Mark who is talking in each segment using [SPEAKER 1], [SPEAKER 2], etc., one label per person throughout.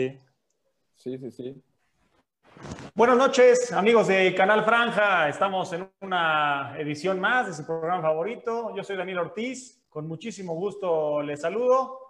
[SPEAKER 1] Sí, sí, sí.
[SPEAKER 2] Buenas noches, amigos de Canal Franja. Estamos en una edición más de su programa favorito. Yo soy Daniel Ortiz. Con muchísimo gusto les saludo.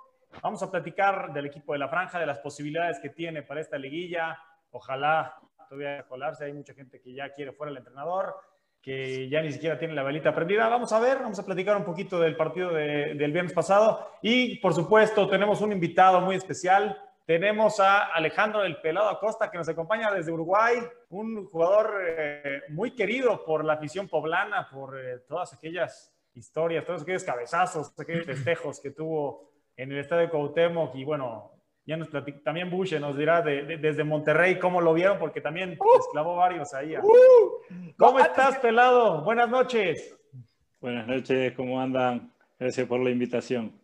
[SPEAKER 2] Vamos a platicar del equipo de la Franja, de las posibilidades que tiene para esta liguilla. Ojalá todavía colarse. Hay mucha gente que ya quiere fuera el entrenador, que ya ni siquiera tiene la velita prendida. Vamos a ver, vamos a platicar un poquito del partido de, del viernes pasado. Y por supuesto, tenemos un invitado muy especial tenemos a Alejandro del Pelado Acosta que nos acompaña desde Uruguay, un jugador eh, muy querido por la afición poblana, por eh, todas aquellas historias, todos aquellos cabezazos, aquellos festejos que tuvo en el estadio de Cuauhtémoc y bueno, ya nos también Bush nos dirá desde Monterrey cómo lo vieron porque también uh, esclavó varios ahí. Uh, ¿Cómo estás, Pelado? Buenas noches.
[SPEAKER 3] Buenas noches, ¿cómo andan? Gracias por la invitación.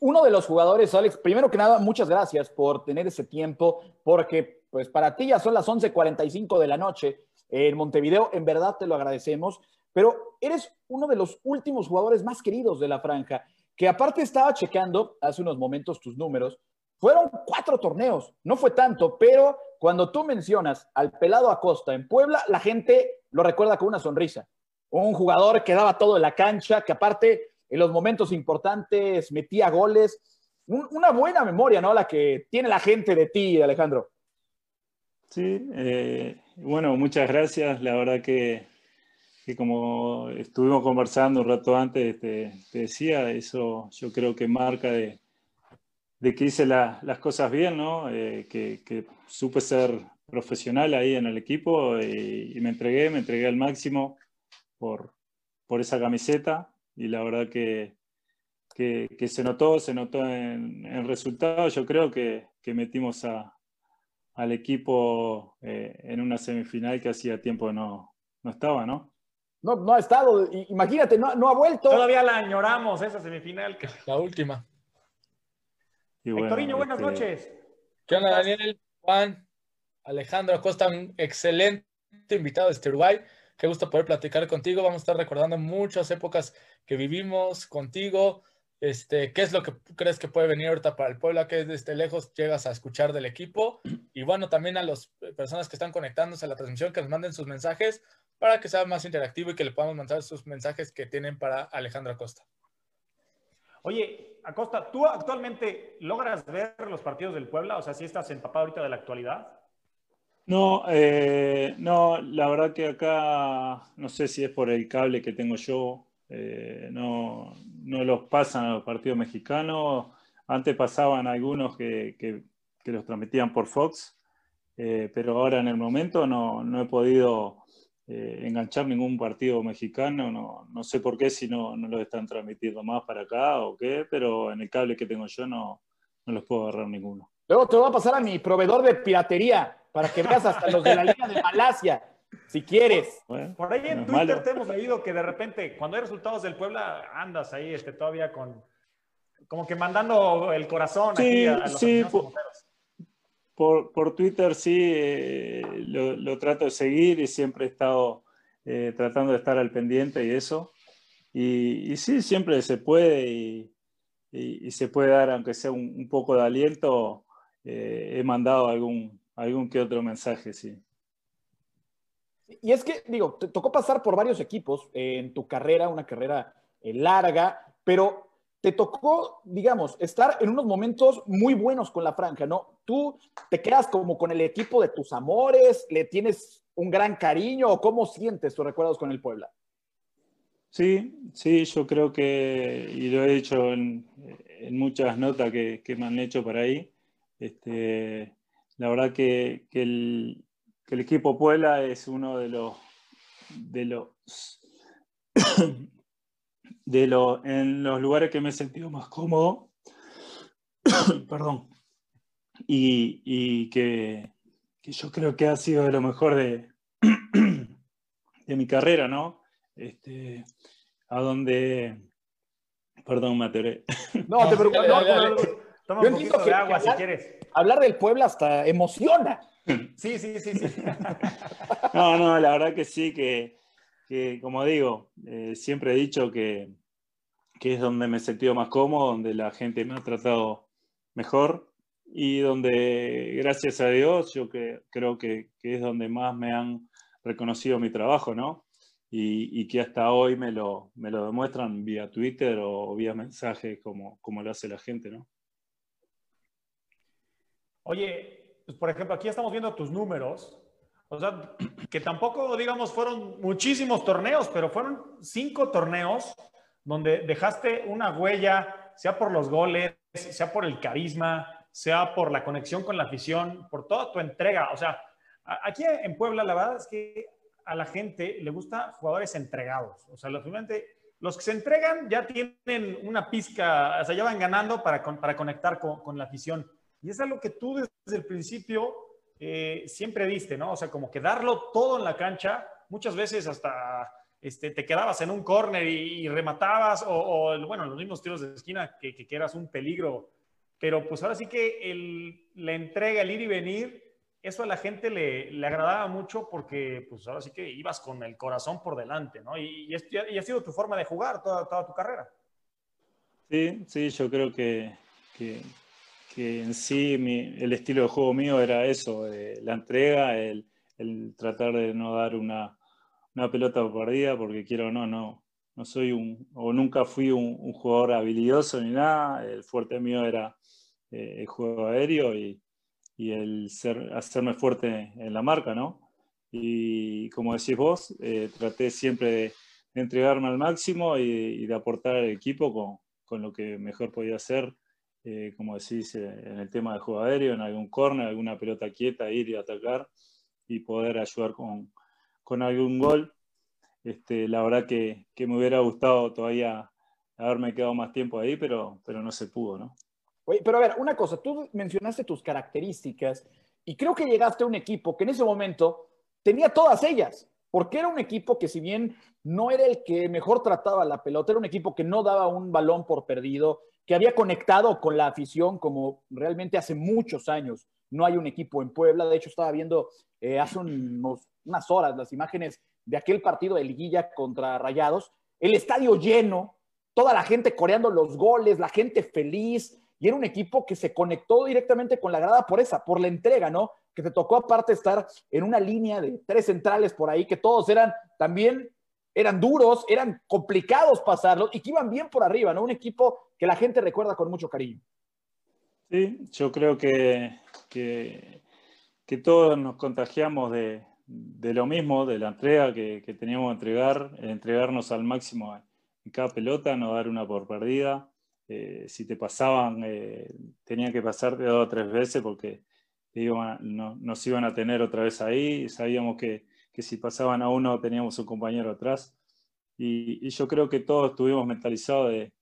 [SPEAKER 1] Uno de los jugadores, Alex, primero que nada, muchas gracias por tener ese tiempo, porque pues para ti ya son las 11:45 de la noche en Montevideo, en verdad te lo agradecemos, pero eres uno de los últimos jugadores más queridos de la franja, que aparte estaba checando hace unos momentos tus números, fueron cuatro torneos, no fue tanto, pero cuando tú mencionas al pelado Acosta en Puebla, la gente lo recuerda con una sonrisa. Un jugador que daba todo en la cancha, que aparte en los momentos importantes, metía goles. una buena memoria, ¿no? La que tiene la gente de ti, Alejandro.
[SPEAKER 3] Sí, eh, bueno, muchas gracias. La verdad que, como estuvimos conversando un rato antes, te, decía, eso yo creo que marca de, que hice las cosas bien, ¿no? Eh, que, supe ser profesional ahí en el equipo y, me entregué, me entregué al máximo por, por esa camiseta y la verdad que, que, se notó, se notó en el resultado. Yo creo que, que metimos a, al equipo eh, en una semifinal que hacía tiempo no, no estaba, ¿no?
[SPEAKER 1] No, no ha estado, imagínate, no, no ha vuelto.
[SPEAKER 2] Todavía la añoramos esa semifinal.
[SPEAKER 4] La última.
[SPEAKER 2] Y buenas este, noches.
[SPEAKER 4] ¿Qué onda, Daniel? Juan, Alejandro Acosta, un excelente invitado de este Uruguay. Qué gusto poder platicar contigo. Vamos a estar recordando muchas épocas que vivimos contigo. Este, ¿Qué es lo que crees que puede venir ahorita para el Puebla? Que desde lejos llegas a escuchar del equipo. Y bueno, también a las personas que están conectándose a la transmisión, que nos manden sus mensajes para que sea más interactivo y que le podamos mandar sus mensajes que tienen para Alejandro Acosta.
[SPEAKER 2] Oye, Acosta, ¿tú actualmente logras ver los partidos del Puebla? O sea, si estás empapado ahorita de la actualidad.
[SPEAKER 3] No, eh, no, la verdad que acá no sé si es por el cable que tengo yo, eh, no, no, los pasan a los partidos mexicanos. Antes pasaban algunos que, que, los transmitían por Fox, eh, pero ahora en el momento no, no he podido enganchar ningún partido mexicano. No, no, sé por qué si no, no los están transmitiendo más para acá o qué, pero en el cable que tengo yo no, no los puedo agarrar ninguno.
[SPEAKER 1] Luego te voy a pasar a mi proveedor de piratería para que veas hasta los de la Liga de Malasia, si quieres.
[SPEAKER 2] Por ahí en Twitter te hemos leído que de repente, cuando hay resultados del Puebla, andas ahí este, todavía con, como que mandando el corazón
[SPEAKER 3] sí, a los sí, por, por, Twitter sí eh, lo, trato de seguir y siempre he estado eh, tratando de estar al pendiente y eso. Y, sí, siempre se puede y, y, se puede dar, aunque sea un, poco de aliento. Eh, he mandado algún, algún que otro mensaje, sí.
[SPEAKER 1] Y es que, digo, te tocó pasar por varios equipos en tu carrera, una carrera eh, larga, pero te tocó, digamos, estar en unos momentos muy buenos con la franja, ¿no? Tú te quedas como con el equipo de tus amores, le tienes un gran cariño, o cómo sientes tus recuerdos con el Puebla.
[SPEAKER 3] Sí, sí, yo creo que, y lo he dicho en, muchas notas que, que, me han hecho por ahí, este, la verdad que, el, equipo Puebla es uno de los, de los, de los, en los lugares que me he sentido más cómodo, perdón, y, que, yo creo que ha sido de lo mejor de, de mi carrera, ¿no? Este, a donde, perdón, me atoré.
[SPEAKER 1] No, te preocupes. Toma un poquito de agua si quieres hablar del Puebla hasta emociona.
[SPEAKER 2] Sí, sí, sí, sí.
[SPEAKER 3] No, no, la verdad que sí, que, como digo, eh, siempre he dicho que, es donde me he sentido más cómodo, donde la gente me ha tratado mejor y donde, gracias a Dios, yo que, creo que, que, es donde más me han reconocido mi trabajo, ¿no? Y, y, que hasta hoy me lo, me lo demuestran vía Twitter o vía mensaje como, como lo hace la gente, ¿no?
[SPEAKER 2] Oye, pues por ejemplo, aquí estamos viendo tus números. O sea, que tampoco, digamos, fueron muchísimos torneos, pero fueron cinco torneos donde dejaste una huella, sea por los goles, sea por el carisma, sea por la conexión con la afición, por toda tu entrega. O sea, aquí en Puebla la verdad es que a la gente le gusta jugadores entregados. O sea, los que se entregan ya tienen una pizca, o sea, ya van ganando para, para conectar con, la afición. Y es algo que tú desde el principio eh, siempre diste, ¿no? O sea, como que darlo todo en la cancha, muchas veces hasta este, te quedabas en un córner y, rematabas, o, bueno, los mismos tiros de esquina, que, que, eras un peligro pero pues ahora sí que el, la entrega, el ir y venir, eso a la gente le, le, agradaba mucho porque pues ahora sí que ibas con el corazón por delante, ¿no? Y, y, ha sido tu forma de jugar toda, toda, tu carrera.
[SPEAKER 3] Sí, sí, yo creo que, que, que en sí el estilo de juego mío era eso, eh, la entrega, el, tratar de no dar una, una pelota perdida, porque quiero o no, no, no soy un, o nunca fui un, jugador habilidoso ni nada, el fuerte mío era eh, el juego aéreo y, y, el ser, hacerme fuerte en la marca, ¿no? Y como decís vos, eh, traté siempre de, entregarme al máximo y, de aportar al equipo con, con, lo que mejor podía hacer, eh, como decís, en el tema de juego aéreo, en algún corner, alguna pelota quieta, ir y atacar y poder ayudar con, con algún gol. Este, la verdad que, que, me hubiera gustado todavía haberme quedado más tiempo ahí, pero, pero no se pudo, ¿no?
[SPEAKER 1] Oye, pero a ver, una cosa, tú mencionaste tus características y creo que llegaste a un equipo que en ese momento tenía todas ellas, porque era un equipo que si bien no era el que mejor trataba la pelota, era un equipo que no daba un balón por perdido, que había conectado con la afición como realmente hace muchos años. No hay un equipo en Puebla, de hecho estaba viendo eh, hace unas horas las imágenes de aquel partido de liguilla contra Rayados, el estadio lleno, toda la gente coreando los goles, la gente feliz, y era un equipo que se conectó directamente con la grada por esa, por la entrega, ¿no? Que te tocó aparte estar en una línea de tres centrales por ahí, que todos eran también, eran duros, eran complicados pasarlos y que iban bien por arriba, ¿no? Un equipo que la gente recuerda con mucho cariño.
[SPEAKER 3] Sí, yo creo que, que, todos nos contagiamos de, de, lo mismo, de la entrega que, que teníamos que entregar, entregarnos al máximo en cada pelota, no dar una por perdida. Eh, si te pasaban, eh, tenían que pasarte dos o tres veces porque no, nos iban a tener otra vez ahí. Sabíamos que, que, si pasaban a uno teníamos un compañero atrás. Y, y yo creo que todos estuvimos mentalizados de,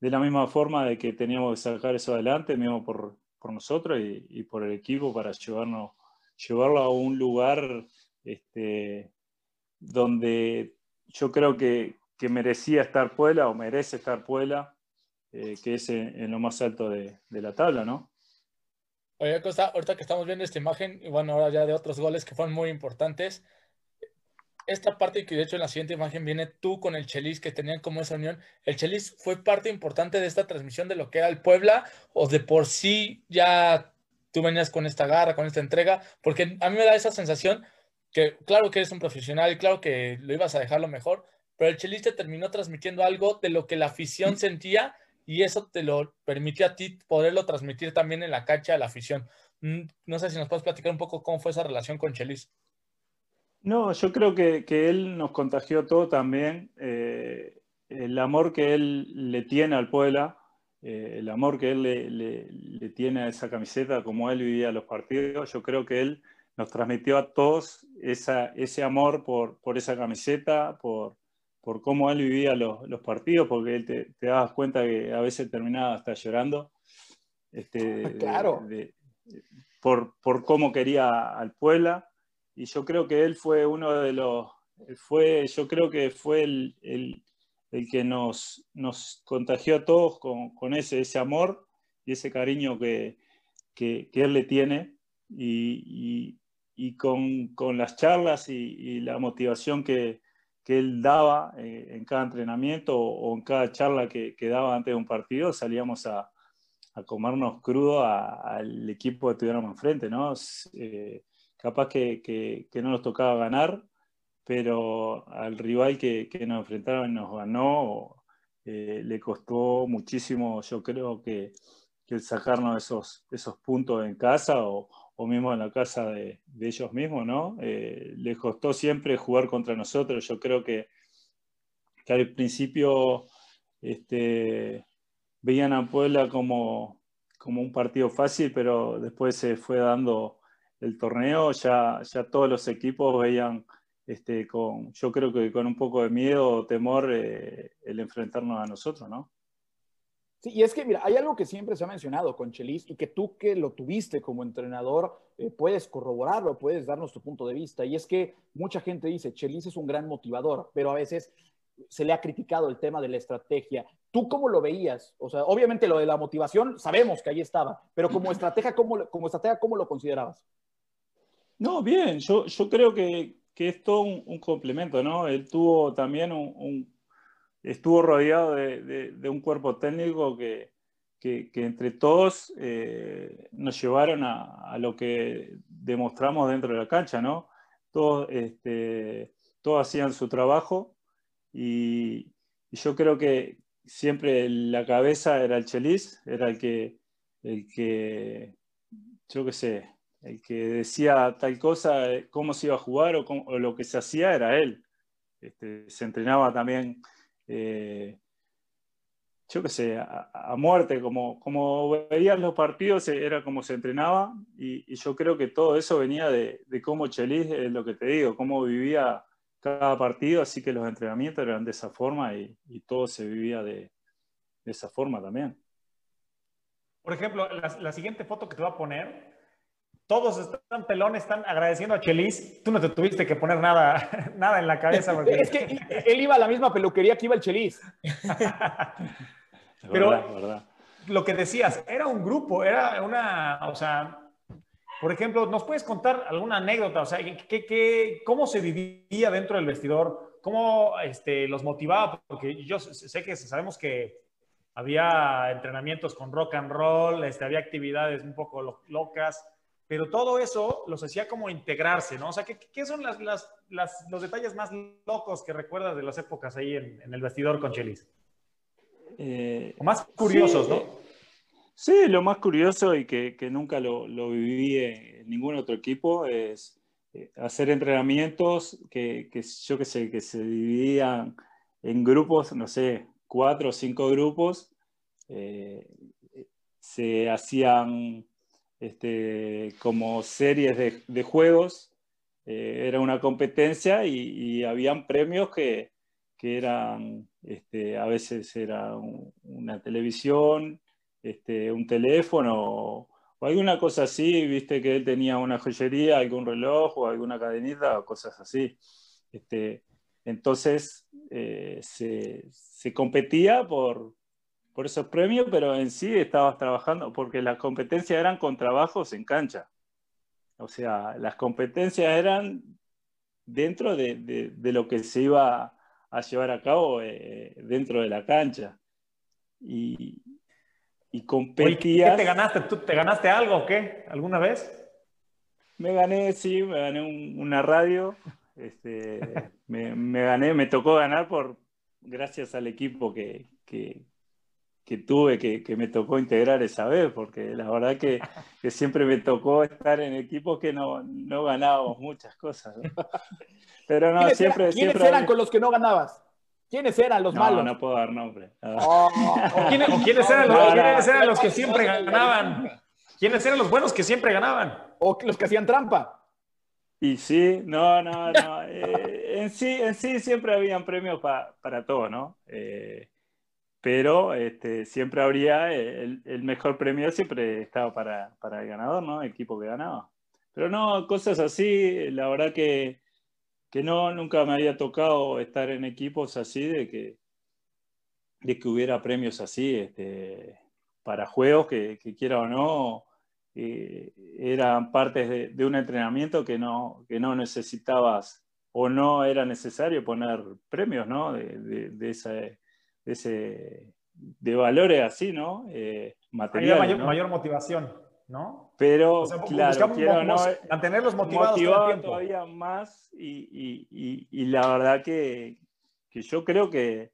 [SPEAKER 3] de, la misma forma de que teníamos que sacar eso adelante, mismo por, por nosotros y, y, por el equipo para llevarnos, llevarlo a un lugar este, donde yo creo que, que merecía estar Puebla o merece estar Puebla eh, que es en, lo más alto de, de, la tabla, ¿no?
[SPEAKER 4] Oye, Costa, ahorita que estamos viendo esta imagen, y bueno, ahora ya de otros goles que fueron muy importantes, esta parte que de hecho en la siguiente imagen viene tú con el Chelis que tenían como esa unión. ¿El Chelis fue parte importante de esta transmisión de lo que era el Puebla o de por sí ya tú venías con esta garra, con esta entrega? Porque a mí me da esa sensación que claro que eres un profesional y claro que lo ibas a dejar lo mejor, pero el Chelis te terminó transmitiendo algo de lo que la afición sentía y eso te lo permitió a ti poderlo transmitir también en la cancha a la afición. Mm, no sé si nos puedes platicar un poco cómo fue esa relación con Chelis.
[SPEAKER 3] No, yo creo que, que él nos contagió todo también. Eh, el amor que él le tiene al Puebla, eh, el amor que él le, le, le, tiene a esa camiseta, como él vivía los partidos, yo creo que él nos transmitió a todos esa, ese amor por, por esa camiseta, por, por cómo él vivía los, los partidos, porque él te, te, dabas cuenta que a veces terminaba hasta llorando. Este,
[SPEAKER 1] claro.
[SPEAKER 3] De, de, por, por, cómo quería al Puebla. Y yo creo que él fue uno de los. Fue, yo creo que fue el, el, el que nos, nos, contagió a todos con, con, ese, ese amor y ese cariño que, que, que él le tiene. Y, y, y con, con, las charlas y, y la motivación que, que él daba eh, en cada entrenamiento o, o, en cada charla que, que, daba antes de un partido, salíamos a, a comernos crudo al equipo que tuviéramos enfrente, ¿no? Eh, capaz que, que, no nos tocaba ganar, pero al rival que, que nos enfrentaron nos ganó, eh, le costó muchísimo, yo creo que, el sacarnos esos, esos puntos en casa o, o mismo en la casa de, ellos mismos, ¿no? Eh, les costó siempre jugar contra nosotros. Yo creo que, que al principio este, veían a Puebla como, como un partido fácil, pero después se fue dando el torneo, ya, ya todos los equipos veían este, con, yo creo que con un poco de miedo o temor eh, el enfrentarnos a nosotros, ¿no?
[SPEAKER 1] Sí, y es que, mira, hay algo que siempre se ha mencionado con Chelis y que tú que lo tuviste como entrenador eh, puedes corroborarlo, puedes darnos tu punto de vista. Y es que mucha gente dice, Chelis es un gran motivador, pero a veces se le ha criticado el tema de la estrategia. ¿Tú cómo lo veías? O sea, obviamente lo de la motivación sabemos que ahí estaba, pero como estratega, ¿cómo, como estratega, ¿cómo lo considerabas?
[SPEAKER 3] No, bien, yo, yo creo que, que es todo un, complemento, ¿no? Él tuvo también un, estuvo rodeado de, de, un cuerpo técnico que, que, entre todos eh, nos llevaron a, a, lo que demostramos dentro de la cancha, ¿no? Todos, este, todos hacían su trabajo y, y, yo creo que siempre la cabeza era el Chelis, era el que, el que yo qué sé, el que decía tal cosa, cómo se iba a jugar o, lo que se hacía era él. Este, se entrenaba también, eh, yo qué sé, a, muerte, como, como veían los partidos, eh, era como se entrenaba y, yo creo que todo eso venía de, cómo Chelis, es lo que te digo, cómo vivía cada partido, así que los entrenamientos eran de esa forma y, todo se vivía de, esa forma también.
[SPEAKER 2] Por ejemplo, la siguiente foto que te voy a poner todos están pelones, están agradeciendo a Chelis. Tú no te tuviste que poner nada, nada en la cabeza.
[SPEAKER 1] Es que él iba a la misma peluquería que iba el Chelis.
[SPEAKER 2] Pero lo que decías, era un grupo, era una, o sea, por ejemplo, ¿nos puedes contar alguna anécdota? O sea, ¿qué, qué, cómo se vivía dentro del vestidor? ¿Cómo este, los motivaba? Porque yo sé que sabemos que había entrenamientos con rock and roll, este, había actividades un poco locas pero todo eso los hacía como integrarse, ¿no? O sea, ¿qué, son las, los detalles más locos que recuerdas de las épocas ahí en, el vestidor con Chelis?
[SPEAKER 3] Eh,
[SPEAKER 2] o más curiosos, ¿no?
[SPEAKER 3] Sí, lo más curioso y que, nunca lo, viví en ningún otro equipo es eh, hacer entrenamientos que, yo qué sé, que se dividían en grupos, no sé, cuatro o cinco grupos, eh, se hacían este, como series de, juegos. Eh, era una competencia y, habían premios que, eran, este, a veces era una televisión, este, un teléfono o, alguna cosa así, viste que él tenía una joyería, algún reloj o alguna cadenita o cosas así. Este, entonces eh, se, competía por, por esos premios, pero en sí estabas trabajando, porque las competencias eran con trabajos en cancha. O sea, las competencias eran dentro de, lo que se iba a llevar a cabo eh, dentro de la cancha. Y, y competías.
[SPEAKER 2] ¿Qué te ganaste? ¿Tú te ganaste algo o qué? ¿Alguna vez?
[SPEAKER 3] Me gané, sí, me gané una radio. Este, me, gané, me tocó ganar por gracias al equipo que, que tuve, que, que, me tocó integrar esa vez, porque la verdad que, que siempre me tocó estar en equipos que no, no ganábamos muchas cosas.
[SPEAKER 1] Pero no, siempre... ¿Quiénes eran con los que no ganabas? ¿Quiénes eran los malos?
[SPEAKER 3] No, no puedo dar nombre.
[SPEAKER 2] Oh. ¿Quiénes, ¿quiénes, eran, los, ¿quiénes eran los que siempre ganaban? ¿Quiénes eran los buenos que siempre ganaban?
[SPEAKER 1] ¿O los que hacían trampa?
[SPEAKER 3] Y sí, no, no, no. Eh, en, sí, en sí siempre habían premios para todo, ¿no? Eh, pero este, siempre habría el, mejor premio, siempre estaba para, para, el ganador, ¿no? El equipo que ganaba. Pero no, cosas así, la verdad que, que no, nunca me había tocado estar en equipos así de que, de que hubiera premios así este, para juegos que, que quiera o no, eh, eran partes de, de, un entrenamiento que no, que no necesitabas o no era necesario poner premios, ¿no? De, de, de esa de valores así, ¿no? Eh, material.
[SPEAKER 2] Mayor, mayor motivación, ¿no?
[SPEAKER 3] Pero, claro, quiero no,
[SPEAKER 2] mantenerlos motivados
[SPEAKER 3] motivar todavía más y, y, y, la verdad que, que yo creo que,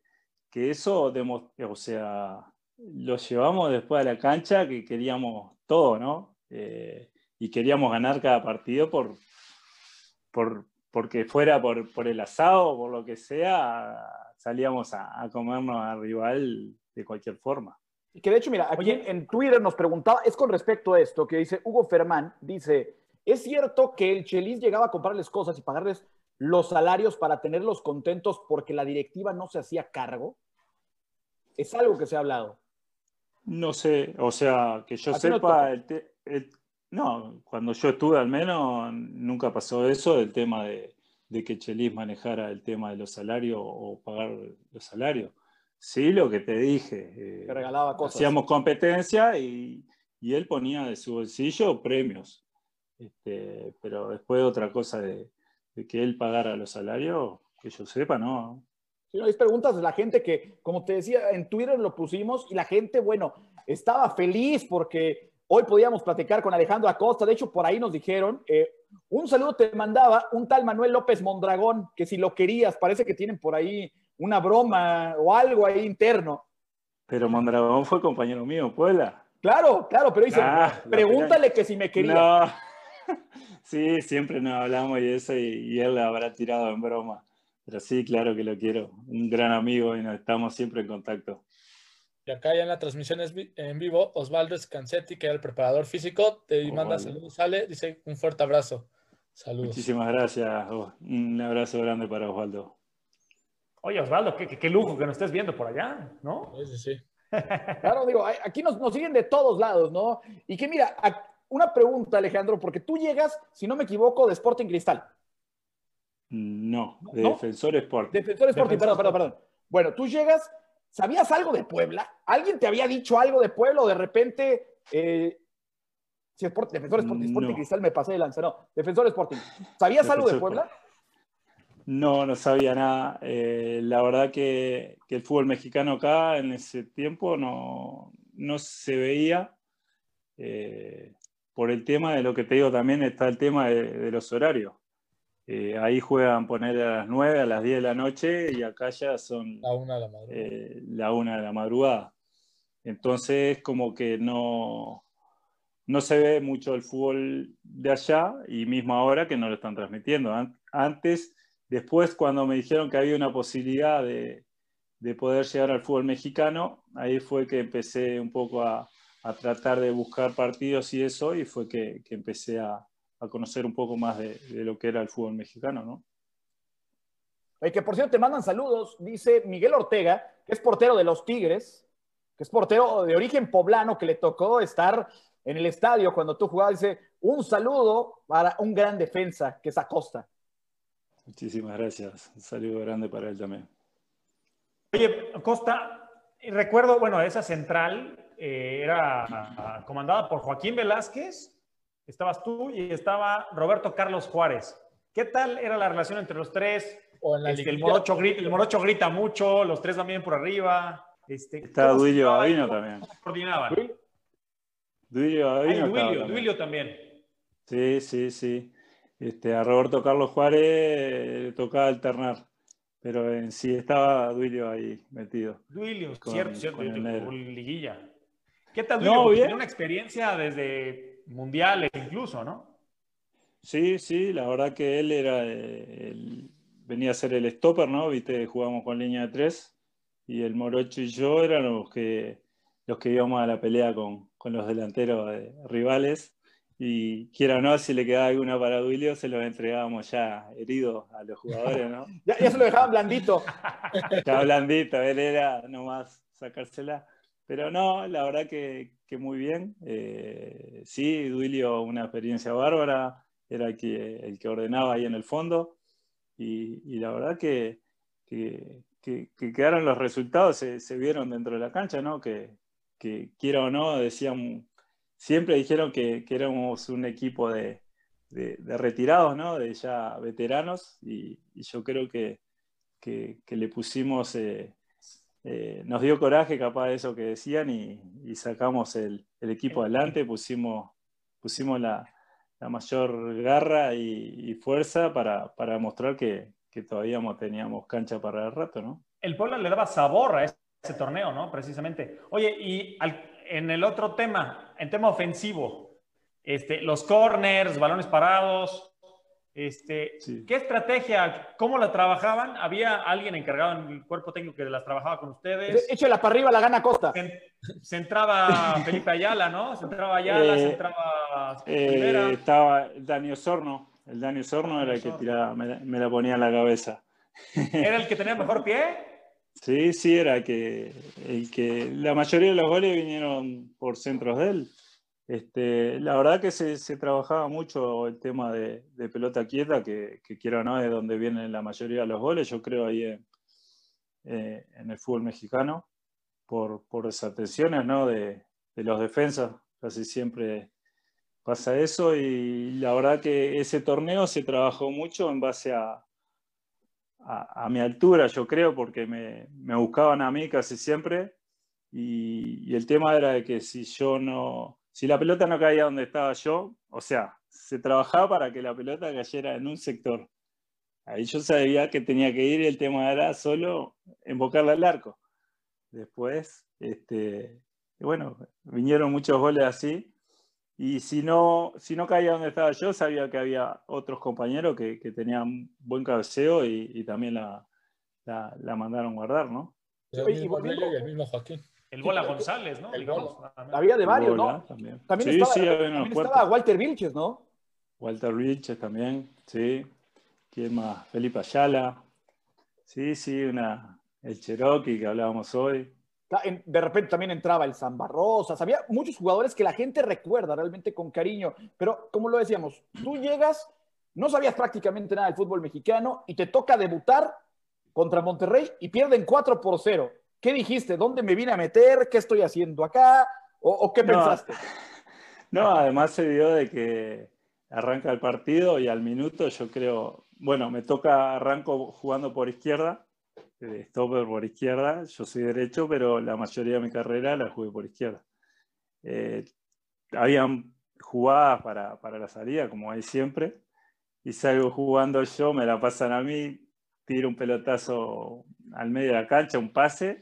[SPEAKER 3] que eso, o sea, lo llevamos después a la cancha que queríamos todo, ¿no? Eh, y queríamos ganar cada partido por, por, porque fuera por, por el asado o por lo que sea, salíamos a, a comernos al rival de cualquier forma.
[SPEAKER 1] Y que de hecho, mira, aquí en Twitter nos preguntaba, es con respecto a esto, que dice Hugo Fermán, dice, ¿es cierto que el Chelis llegaba a comprarles cosas y pagarles los salarios para tenerlos contentos porque la directiva no se hacía cargo? Es algo que se ha hablado.
[SPEAKER 3] No sé, o sea, que yo sepa, no, cuando yo estuve al menos nunca pasó eso, el tema de, de que Chelis manejara el tema de los salarios o pagar los salarios. Sí, lo que te dije.
[SPEAKER 1] Eh, regalaba cosas.
[SPEAKER 3] Hacíamos competencia y, y, él ponía de su bolsillo premios. Este, pero después otra cosa de, de, que él pagara los salarios, que yo sepa, no.
[SPEAKER 1] Sí, no, hay preguntas de la gente que, como te decía, en Twitter lo pusimos y la gente, bueno, estaba feliz porque hoy podíamos platicar con Alejandro Acosta. De hecho, por ahí nos dijeron, eh, un saludo te mandaba un tal Manuel López Mondragón, que si lo querías, parece que tienen por ahí una broma o algo ahí interno.
[SPEAKER 3] Pero Mondragón fue compañero mío, Puebla.
[SPEAKER 1] Claro, claro, pero dice, ah, pregúntale que si me quería. No.
[SPEAKER 3] Sí, siempre nos hablamos y eso, y, él la habrá tirado en broma. Pero sí, claro que lo quiero. Un gran amigo y nos estamos siempre en contacto.
[SPEAKER 4] Y acá ya en la transmisión en vivo, Osvaldo Scansetti, que es el preparador físico, te manda saludos, sale, dice un fuerte abrazo. Saludos.
[SPEAKER 3] Muchísimas gracias. Un abrazo grande para Osvaldo.
[SPEAKER 2] Oye, Osvaldo, qué, lujo que nos estés viendo por allá, ¿no?
[SPEAKER 4] Sí, sí.
[SPEAKER 1] claro, digo, aquí nos, siguen de todos lados, ¿no? Y que mira, una pregunta, Alejandro, porque tú llegas, si no me equivoco, de Sporting Cristal.
[SPEAKER 3] No, de Defensor Sporting.
[SPEAKER 1] Defensor Sporting, perdón, perdón, perdón. Bueno, tú llegas, ¿sabías algo de Puebla? ¿Alguien te había dicho algo de Puebla o de repente... Eh, si Defensor Sporting, Sporting Cristal me pasé de lanza, no. Defensor Sporting. ¿Sabías algo de Puebla?
[SPEAKER 3] No, no sabía nada. Eh, la verdad que, el fútbol mexicano acá en ese tiempo no, se veía. Eh, por el tema de lo que te digo también está el tema de, los horarios. Eh, ahí juegan poner a las 9, a las 10 de la noche y acá ya son
[SPEAKER 4] la 1 de la madrugada.
[SPEAKER 3] la una de la madrugada. Entonces como que no, no se ve mucho el fútbol de allá y mismo ahora que no lo están transmitiendo. Antes Después, cuando me dijeron que había una posibilidad de, poder llegar al fútbol mexicano, ahí fue que empecé un poco a, tratar de buscar partidos y eso, y fue que, empecé a, conocer un poco más de, lo que era el fútbol mexicano, ¿no?
[SPEAKER 1] que por cierto te mandan saludos, dice Miguel Ortega, que es portero de los Tigres, que es portero de origen poblano, que le tocó estar en el estadio cuando tú jugabas, dice, un saludo para un gran defensa, que es Acosta.
[SPEAKER 3] Muchísimas gracias. Un saludo grande para él también.
[SPEAKER 2] Oye, Costa, recuerdo, bueno, esa central eh, era comandada por Joaquín Velázquez, estabas tú y estaba Roberto Carlos Juárez. ¿Qué tal era la relación entre los tres? Este, el, morocho grita, el morocho grita mucho, los tres también por arriba. Este,
[SPEAKER 3] Estaba Duilio Avino también.
[SPEAKER 2] coordinaban?
[SPEAKER 3] Duilio Avino.
[SPEAKER 2] Duilio también.
[SPEAKER 3] Sí, sí, sí. Este, a Roberto Carlos Juárez le tocaba alternar, pero en sí estaba Duilio ahí metido.
[SPEAKER 2] Duilio, cierto, cierto, liguilla. ¿Qué tal Duilio? Tiene una experiencia desde mundiales incluso, ¿no?
[SPEAKER 3] Sí, sí, la verdad que él era, venía a ser el stopper, ¿no? Viste, jugamos con línea de tres y el Morocho y yo eran los que, los que íbamos a la pelea con, con los delanteros rivales y quiera o no, si le quedaba alguna para Duilio, se lo entregábamos ya herido a los jugadores, ¿no?
[SPEAKER 1] ya, se lo dejaban blandito.
[SPEAKER 3] ya blandito, él era nomás sacársela. Pero no, la verdad que, muy bien. Eh, sí, Duilio, una experiencia bárbara, era el que, el que ordenaba ahí en el fondo. Y, la verdad que, que, que, quedaron los resultados, se, vieron dentro de la cancha, ¿no? Que, quiera o no, decían siempre dijeron que, éramos un equipo de, retirados, ¿no? de ya veteranos, y, yo creo que, le pusimos eh, eh, nos dio coraje capaz de eso que decían y, sacamos el, equipo adelante, pusimos, pusimos la, mayor garra y, fuerza para, para mostrar que, todavía teníamos cancha para el rato, ¿no?
[SPEAKER 2] El Puebla le daba sabor a ese, torneo, ¿no? Precisamente. Oye, y en el otro tema, en tema ofensivo, este, los corners, balones parados, este, ¿Qué estrategia, cómo la trabajaban? ¿Había alguien encargado en el cuerpo técnico que las trabajaba con ustedes?
[SPEAKER 1] Échela para arriba, la gana Costa.
[SPEAKER 2] Se, entraba Felipe Ayala, ¿no? Se entraba Ayala, se eh, entraba
[SPEAKER 3] eh, Estaba Dani Osorno. El Dani Osorno era el que tiraba, me, la ponía en la cabeza.
[SPEAKER 2] ¿Era el que tenía mejor pie?
[SPEAKER 3] Sí, sí, era que, el que la mayoría de los goles vinieron por centros de él. Este, la verdad que se, trabajaba mucho el tema de, pelota quieta, que, que quiero o no es donde vienen la mayoría de los goles, yo creo ahí en, eh, el fútbol mexicano, por, por esas tensiones ¿no? de, los defensas, casi siempre pasa eso y la verdad que ese torneo se trabajó mucho en base a, a, mi altura, yo creo, porque me, buscaban a mí casi siempre y el tema era de que si yo no si la pelota no caía donde estaba yo, o sea, se trabajaba para que la pelota cayera en un sector. Ahí yo sabía que tenía que ir y el tema era solo invocarla al arco. Después, este, bueno, vinieron muchos goles así. Y si no, si no caía donde estaba yo, sabía que había otros compañeros que, tenían buen cabeceo y, también la, la, mandaron guardar, ¿no?
[SPEAKER 4] y el mismo Joaquín.
[SPEAKER 2] El Bola González, ¿no?
[SPEAKER 1] Había de varios, ¿no? También, sí, estaba, sí, también estaba Walter Vilches, ¿no?
[SPEAKER 3] Walter Vilches también, sí. ¿Quién más? Felipe Ayala. Sí, sí, una, el Cherokee que hablábamos hoy.
[SPEAKER 1] De repente también entraba el Samba Rosas. Había muchos jugadores que la gente recuerda realmente con cariño. Pero, como lo decíamos, tú llegas, no sabías prácticamente nada del fútbol mexicano y te toca debutar contra Monterrey y pierden 4 por 0. ¿Qué dijiste? ¿Dónde me vine a meter? ¿Qué estoy haciendo acá? ¿O, qué pensaste?
[SPEAKER 3] No, además se dio de que arranca el partido y al minuto yo creo, bueno, me toca, arranco jugando por izquierda, stopper por izquierda, yo soy derecho, pero la mayoría de mi carrera la jugué por izquierda. Eh, habían jugadas para, para la salida, como hay siempre, y salgo jugando yo, me la pasan a mí, tiro un pelotazo al medio de la cancha, un pase,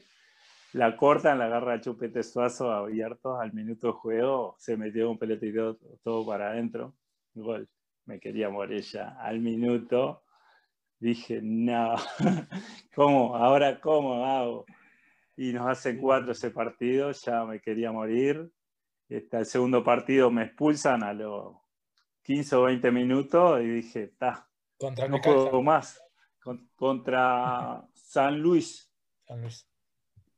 [SPEAKER 3] la cortan, la agarra Chupete Suazo abierto al minuto de juego, se metió un pelotito todo para adentro, gol. Me quería morir ya al minuto. Dije, no, ¿cómo? ¿Ahora cómo hago? Y nos hacen cuatro ese partido, ya me quería morir. Este, el segundo partido me expulsan a los 15 o 20 minutos y dije, está, no juego más. contra San Luis.
[SPEAKER 2] San Luis.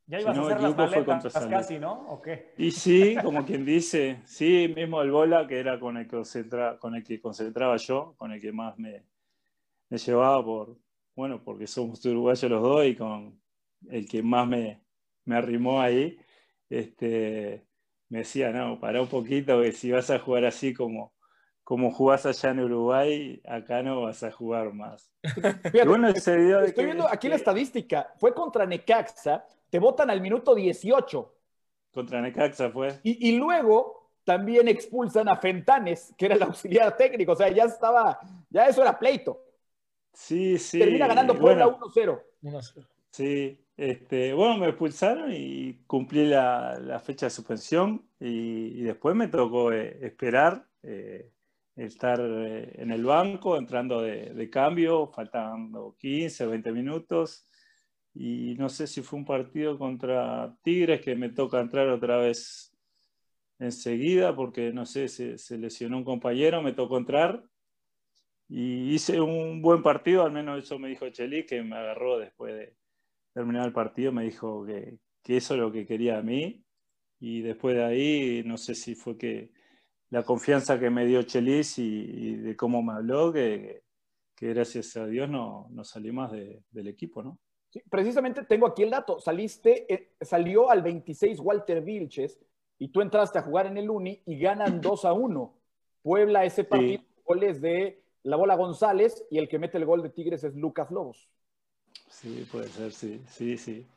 [SPEAKER 2] Ya ibas a hacer las maletas casi, ¿no? ¿O qué?
[SPEAKER 3] Y sí, como quien dice, sí, mismo el bola, que era con el, concentra, con el que concentraba yo, con el que más me, me llevaba por, bueno, porque somos uruguayos los dos y con el que más me, me arrimó ahí, este, me decía, no, para un poquito, que si vas a jugar así como, como jugás allá en Uruguay, acá no vas a jugar más.
[SPEAKER 1] bueno, estoy viendo aquí la estadística, fue contra Necaxa, te votan al minuto 18.
[SPEAKER 3] Contra Necaxa fue.
[SPEAKER 1] Y, luego también expulsan a Fentanes, que era el auxiliar técnico. O sea, ya estaba, ya eso era pleito.
[SPEAKER 3] Sí, sí.
[SPEAKER 1] Termina ganando Puebla 1-0.
[SPEAKER 3] Sí, este, bueno, me expulsaron y cumplí la, fecha de suspensión y, después me tocó eh, esperar, eh, estar eh, en el banco, entrando de, de, cambio, faltando 15, 20 minutos y no sé si fue un partido contra Tigres que me toca entrar otra vez enseguida porque no sé, se, lesionó un compañero, me tocó entrar y hice un buen partido, al menos eso me dijo Chelis, que me agarró después de terminar el partido, me dijo que, eso es lo que quería a mí y después de ahí no sé si fue que la confianza que me dio Chelis y, de cómo me habló, que gracias a Dios no, no salí más del equipo, ¿no?
[SPEAKER 1] Precisamente tengo aquí el dato. Saliste, eh, salió al 26 Walter Vilches y tú entraste a jugar en el Uni y ganan 2 a 1. Puebla ese partido, goles de la bola González y el que mete el gol de Tigres es Lucas Lobos.
[SPEAKER 3] Sí, puede ser, sí, sí, sí.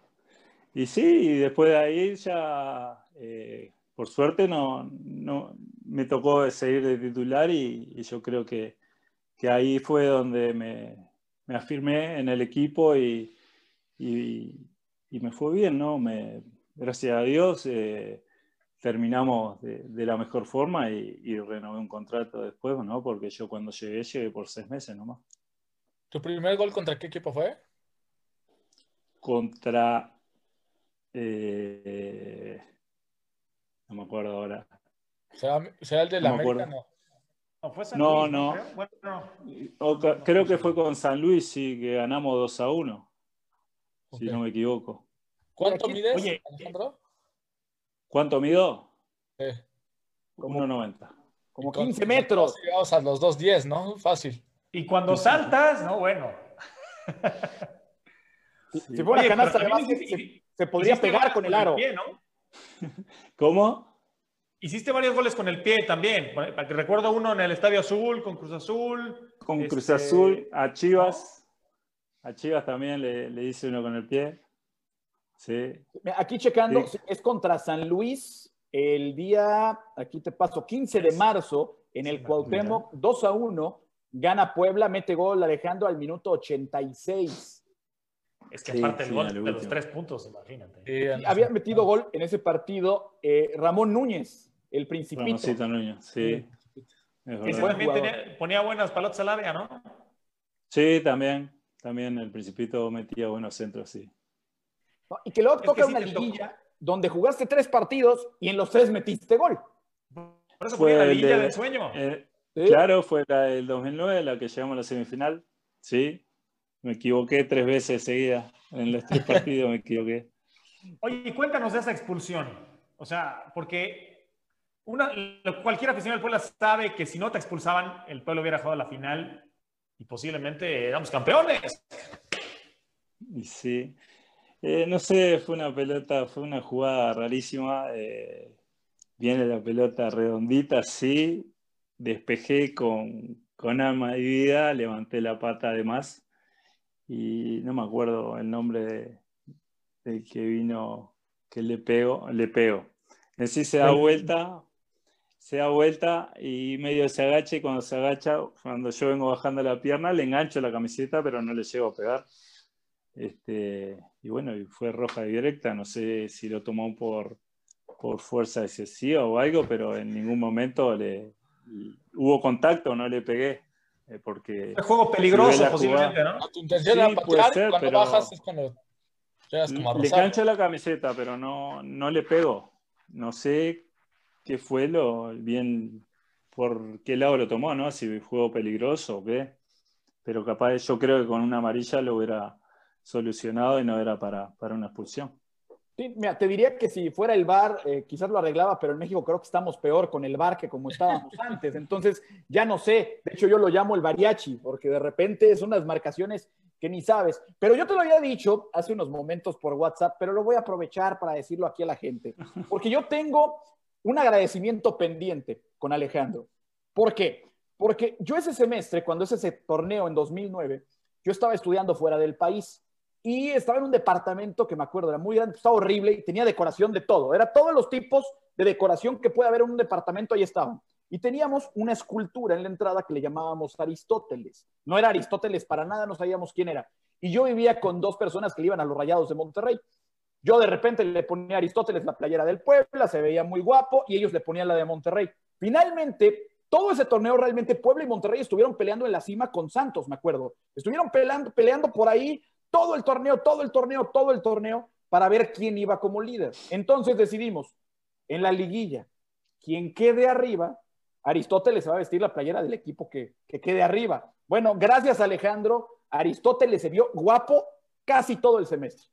[SPEAKER 3] y sí, y después de ahí ya, eh, por suerte, no, no, me tocó seguir de titular y, yo creo que, que, ahí fue donde me, me afirmé en el equipo y, y, me fue bien, ¿no? Me, gracias a Dios eh, terminamos de, de, la mejor forma y, y, renové un contrato después, ¿no? Porque yo cuando llegué, llegué por seis meses nomás.
[SPEAKER 4] ¿Tu primer gol contra qué equipo fue?
[SPEAKER 3] Contra eh, no me acuerdo ahora.
[SPEAKER 4] ¿Será, el de la América? No.
[SPEAKER 3] No, fue San no, Luis, no. Bueno, creo que fue con San Luis, sí, que ganamos 2 a 1. Si no me equivoco.
[SPEAKER 4] ¿Cuánto mides, Oye, Alejandro?
[SPEAKER 3] ¿Cuánto mido? Sí. 1,90.
[SPEAKER 1] Como 15 metros.
[SPEAKER 4] Llegamos a los 2,10, ¿no? Fácil.
[SPEAKER 2] Y cuando saltas, no, bueno.
[SPEAKER 1] Si fue una canasta, además, se podría pegar con el aro.
[SPEAKER 3] ¿Cómo?
[SPEAKER 2] Hiciste varios goles con el pie también. Recuerdo uno en el Estadio Azul, con Cruz Azul.
[SPEAKER 3] Con Cruz este, Azul, a Chivas. A Chivas también le, le, hice uno con el pie. Sí.
[SPEAKER 1] Aquí checando, es contra San Luis el día, aquí te paso, 15 de marzo, en el Cuauhtémoc, 2 a 1, gana Puebla, mete gol Alejandro al minuto 86.
[SPEAKER 2] Es que aparte el gol de los tres puntos, imagínate.
[SPEAKER 1] había metido gol en ese partido eh, Ramón Núñez, el principito.
[SPEAKER 3] Núñez, sí.
[SPEAKER 2] también ponía buenas palotas al área, ¿no?
[SPEAKER 3] Sí, también. También el principito metía buenos centros, sí.
[SPEAKER 1] y que luego toca una liguilla donde jugaste tres partidos y en los tres metiste gol.
[SPEAKER 2] Por eso fue la liguilla del sueño.
[SPEAKER 3] Eh, claro, fue la del 2009, la que llegamos a la semifinal. Sí, me equivoqué tres veces seguida. En los tres partidos me equivoqué.
[SPEAKER 2] Oye, cuéntanos de esa expulsión. O sea, porque una, cualquier aficionado del pueblo sabe que si no te expulsaban, el pueblo hubiera jugado la final y posiblemente éramos campeones.
[SPEAKER 3] Y sí. Eh, no sé, fue una pelota, fue una jugada rarísima. Eh, viene la pelota redondita, sí. Despejé con, con alma y vida, levanté la pata además y no me acuerdo el nombre del que vino, que le pego, le pego. Así se da vuelta, se da vuelta y medio se agacha y cuando se agacha, cuando yo vengo bajando la pierna, le engancho la camiseta, pero no le llego a pegar. Este, y bueno, fue roja directa, no sé si lo tomó por, por fuerza excesiva o algo, pero en ningún momento le, hubo contacto, no le pegué. Eh, porque
[SPEAKER 2] el juego peligroso posiblemente, ¿no?
[SPEAKER 4] tu intención era patear, cuando bajas es cuando llegas como a
[SPEAKER 3] Le cancho la camiseta, pero no, no le pego. No sé qué fue lo bien, por qué lado lo tomó, ¿no? Si juego peligroso o qué. Pero capaz yo creo que con una amarilla lo hubiera solucionado y no era para, para una expulsión.
[SPEAKER 1] Sí, mira, te diría que si fuera el VAR, eh, quizás lo arreglaba, pero en México creo que estamos peor con el VAR que como estábamos antes. Entonces, ya no sé. De hecho, yo lo llamo el variachi, porque de repente son unas marcaciones que ni sabes. Pero yo te lo había dicho hace unos momentos por WhatsApp, pero lo voy a aprovechar para decirlo aquí a la gente. Porque yo tengo un agradecimiento pendiente con Alejandro. ¿Por qué? Porque yo ese semestre, cuando es ese torneo en 2009, yo estaba estudiando fuera del país y estaba en un departamento que me acuerdo, era muy grande, estaba horrible y tenía decoración de todo. Era todos los tipos de decoración que puede haber en un departamento, ahí estaban. Y teníamos una escultura en la entrada que le llamábamos Aristóteles. No era Aristóteles para nada, no sabíamos quién era. Y yo vivía con dos personas que iban a los Rayados de Monterrey. Yo de repente le ponía a Aristóteles la playera del Puebla, se veía muy guapo, y ellos le ponían la de Monterrey. Finalmente, todo ese torneo realmente Puebla y Monterrey estuvieron peleando en la cima con Santos, me acuerdo. Estuvieron peleando, peleando por ahí todo el torneo, todo el torneo, todo el torneo para ver quién iba como líder. Entonces decidimos, en la liguilla, quien quede arriba, Aristóteles se va a vestir la playera del equipo que, quede arriba. Bueno, gracias Alejandro, Aristóteles se vio guapo casi todo el semestre.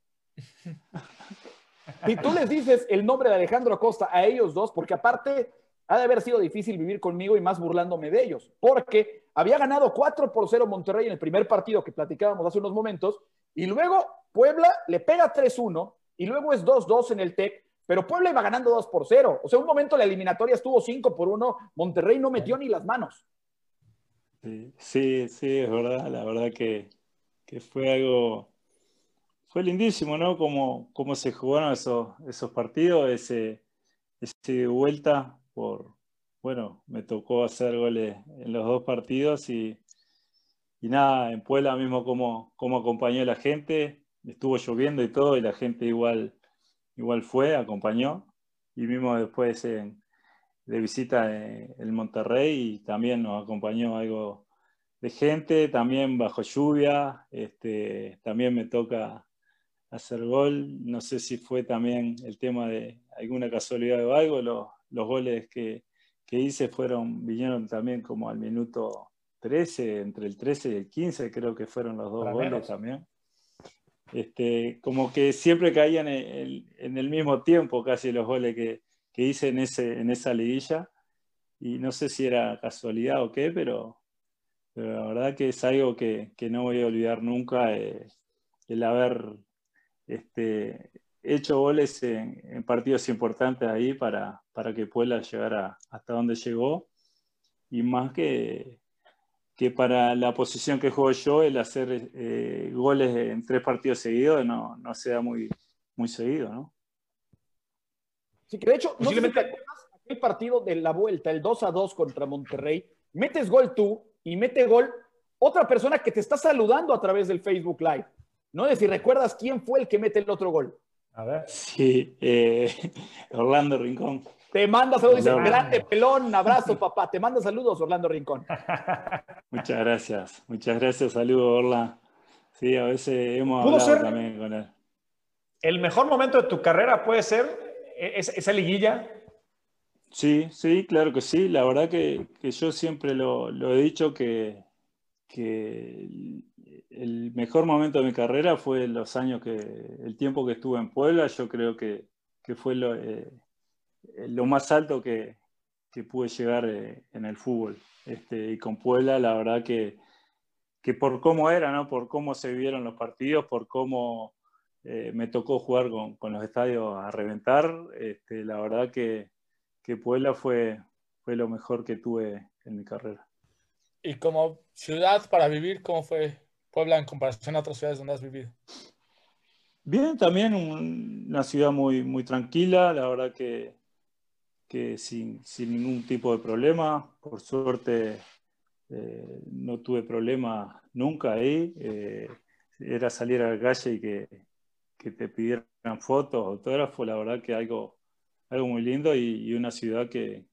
[SPEAKER 1] Si tú les dices el nombre de Alejandro Acosta a ellos dos, porque aparte ha de haber sido difícil vivir conmigo y más burlándome de ellos, porque había ganado 4 por 0 Monterrey en el primer partido que platicábamos hace unos momentos y luego Puebla le pega 3-1 y luego es 2-2 en el TEC, pero Puebla iba ganando 2 por 0. O sea, un momento la eliminatoria estuvo 5 por 1, Monterrey no metió ni las manos.
[SPEAKER 3] Sí, sí, es verdad, la verdad que, fue algo fue lindísimo, ¿no? Cómo, cómo se jugaron esos, esos partidos, ese, ese vuelta por, bueno, me tocó hacer goles en los dos partidos y, y nada, en Puebla mismo cómo, cómo acompañó la gente, estuvo lloviendo y todo y la gente igual, igual fue, acompañó y mismo después de visita en Monterrey y también nos acompañó algo de gente, también bajo lluvia, este, también me toca hacer gol, no sé si fue también el tema de alguna casualidad o algo, los, los goles que, que, hice fueron, vinieron también como al minuto 13, entre el 13 y el 15 creo que fueron los dos goles también. Este, como que siempre caían en el, mismo tiempo casi los goles que, que, hice en, ese, en esa liguilla. Y no sé si era casualidad o qué, pero, pero la verdad que es algo que, que no voy a olvidar nunca, eh, el haber este, hecho goles en, partidos importantes ahí para, para que Puebla llegara hasta donde llegó. Y más que, que para la posición que juego yo, el hacer eh, goles en tres partidos seguidos no, no se da muy, muy seguido, ¿no?
[SPEAKER 1] Sí, que de hecho, no sé si aquel partido de la vuelta, el 2 a 2 contra Monterrey, metes gol tú y mete gol otra persona que te está saludando a través del Facebook Live. No sé si recuerdas quién fue el que mete el otro gol.
[SPEAKER 3] A ver. Sí, eh, Orlando Rincón.
[SPEAKER 1] Te manda saludos, dice, grande pelón, abrazo papá. Te manda saludos, Orlando Rincón.
[SPEAKER 3] Muchas gracias, muchas gracias, saludos, Orla. Sí, a veces hemos hablado también con él.
[SPEAKER 2] ¿El mejor momento de tu carrera puede ser esa liguilla?
[SPEAKER 3] Sí, sí, claro que sí. La verdad que, yo siempre lo, he dicho que, que el mejor momento de mi carrera fue los años que, el tiempo que estuve en Puebla, yo creo que, fue lo, eh, lo, más alto que, pude llegar eh, en el fútbol. Este, y con Puebla, la verdad que, que por cómo era, ¿no? por cómo se vivieron los partidos, por cómo eh, me tocó jugar con, los estadios a reventar, este, la verdad que, que Puebla fue, fue lo mejor que tuve en mi carrera.
[SPEAKER 4] ¿Y como ciudad para vivir, cómo fue Puebla en comparación a otras ciudades donde has vivido?
[SPEAKER 3] Bien, también una ciudad muy, muy tranquila, la verdad que, que sin, sin ningún tipo de problema. Por suerte eh, no tuve problema nunca ahí. Eh, era salir a la calle y que, que te pidieran fotos, autógrafos, la verdad que algo, algo muy lindo y, una ciudad que,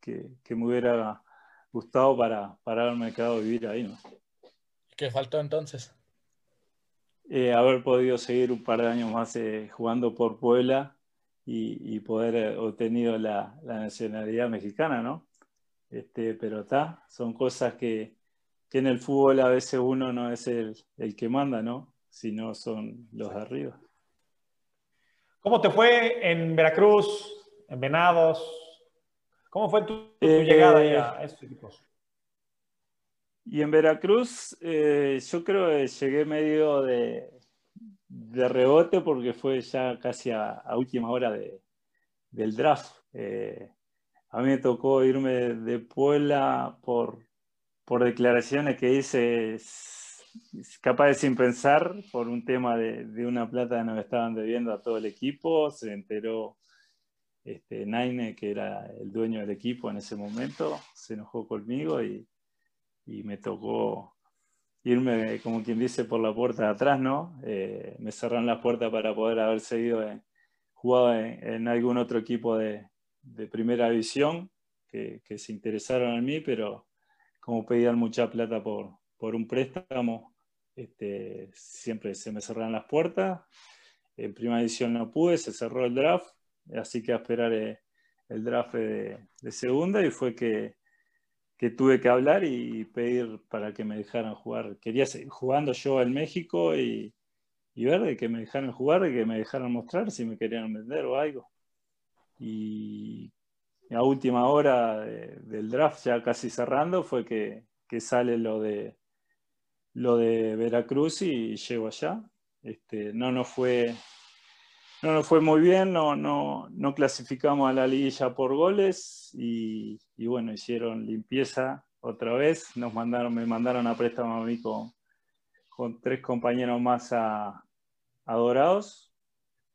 [SPEAKER 3] que, que, me hubiera gustado para, para haberme quedado a vivir ahí. ¿no?
[SPEAKER 4] ¿Qué faltó entonces?
[SPEAKER 3] Eh, haber podido seguir un par de años más eh, jugando por Puebla y, poder eh, obtenido la, nacionalidad mexicana, ¿no? Este, pero está, son cosas que, en el fútbol a veces uno no es el, que manda, ¿no? Sino son los de arriba.
[SPEAKER 2] ¿Cómo te fue en Veracruz, en Venados? ¿Cómo fue tu, llegada a estos equipos?
[SPEAKER 3] Y en Veracruz, eh, yo creo que llegué medio de, rebote porque fue ya casi a, última hora del draft. Eh, a mí me tocó irme de Puebla por, por declaraciones que hice capaz de sin pensar por un tema de, una plata que nos estaban debiendo a todo el equipo. Se enteró este, Naine, que era el dueño del equipo en ese momento, se enojó conmigo y y me tocó irme, como quien dice, por la puerta de atrás, ¿no? Eh, me cerraron las puertas para poder haber seguido jugado en, algún otro equipo de, primera división que, se interesaron en mí, pero como pedían mucha plata por, por un préstamo, este, siempre se me cerraron las puertas. En primera división no pude, se cerró el draft, así que a esperar eh, el draft de segunda y fue que que tuve que hablar y pedir para que me dejaran jugar. Quería jugando yo en México y, y ver de que me dejaran jugar y que me dejaran mostrar si me querían vender o algo. Y a última hora del draft, ya casi cerrando, fue que, que, sale lo de, lo de Veracruz y llego allá. Este, no nos fue no nos fue muy bien, no, no, no clasificamos a la liguilla por goles y, bueno, hicieron limpieza otra vez, nos mandaron, me mandaron a préstamo a mí con, tres compañeros más a, a Dorados,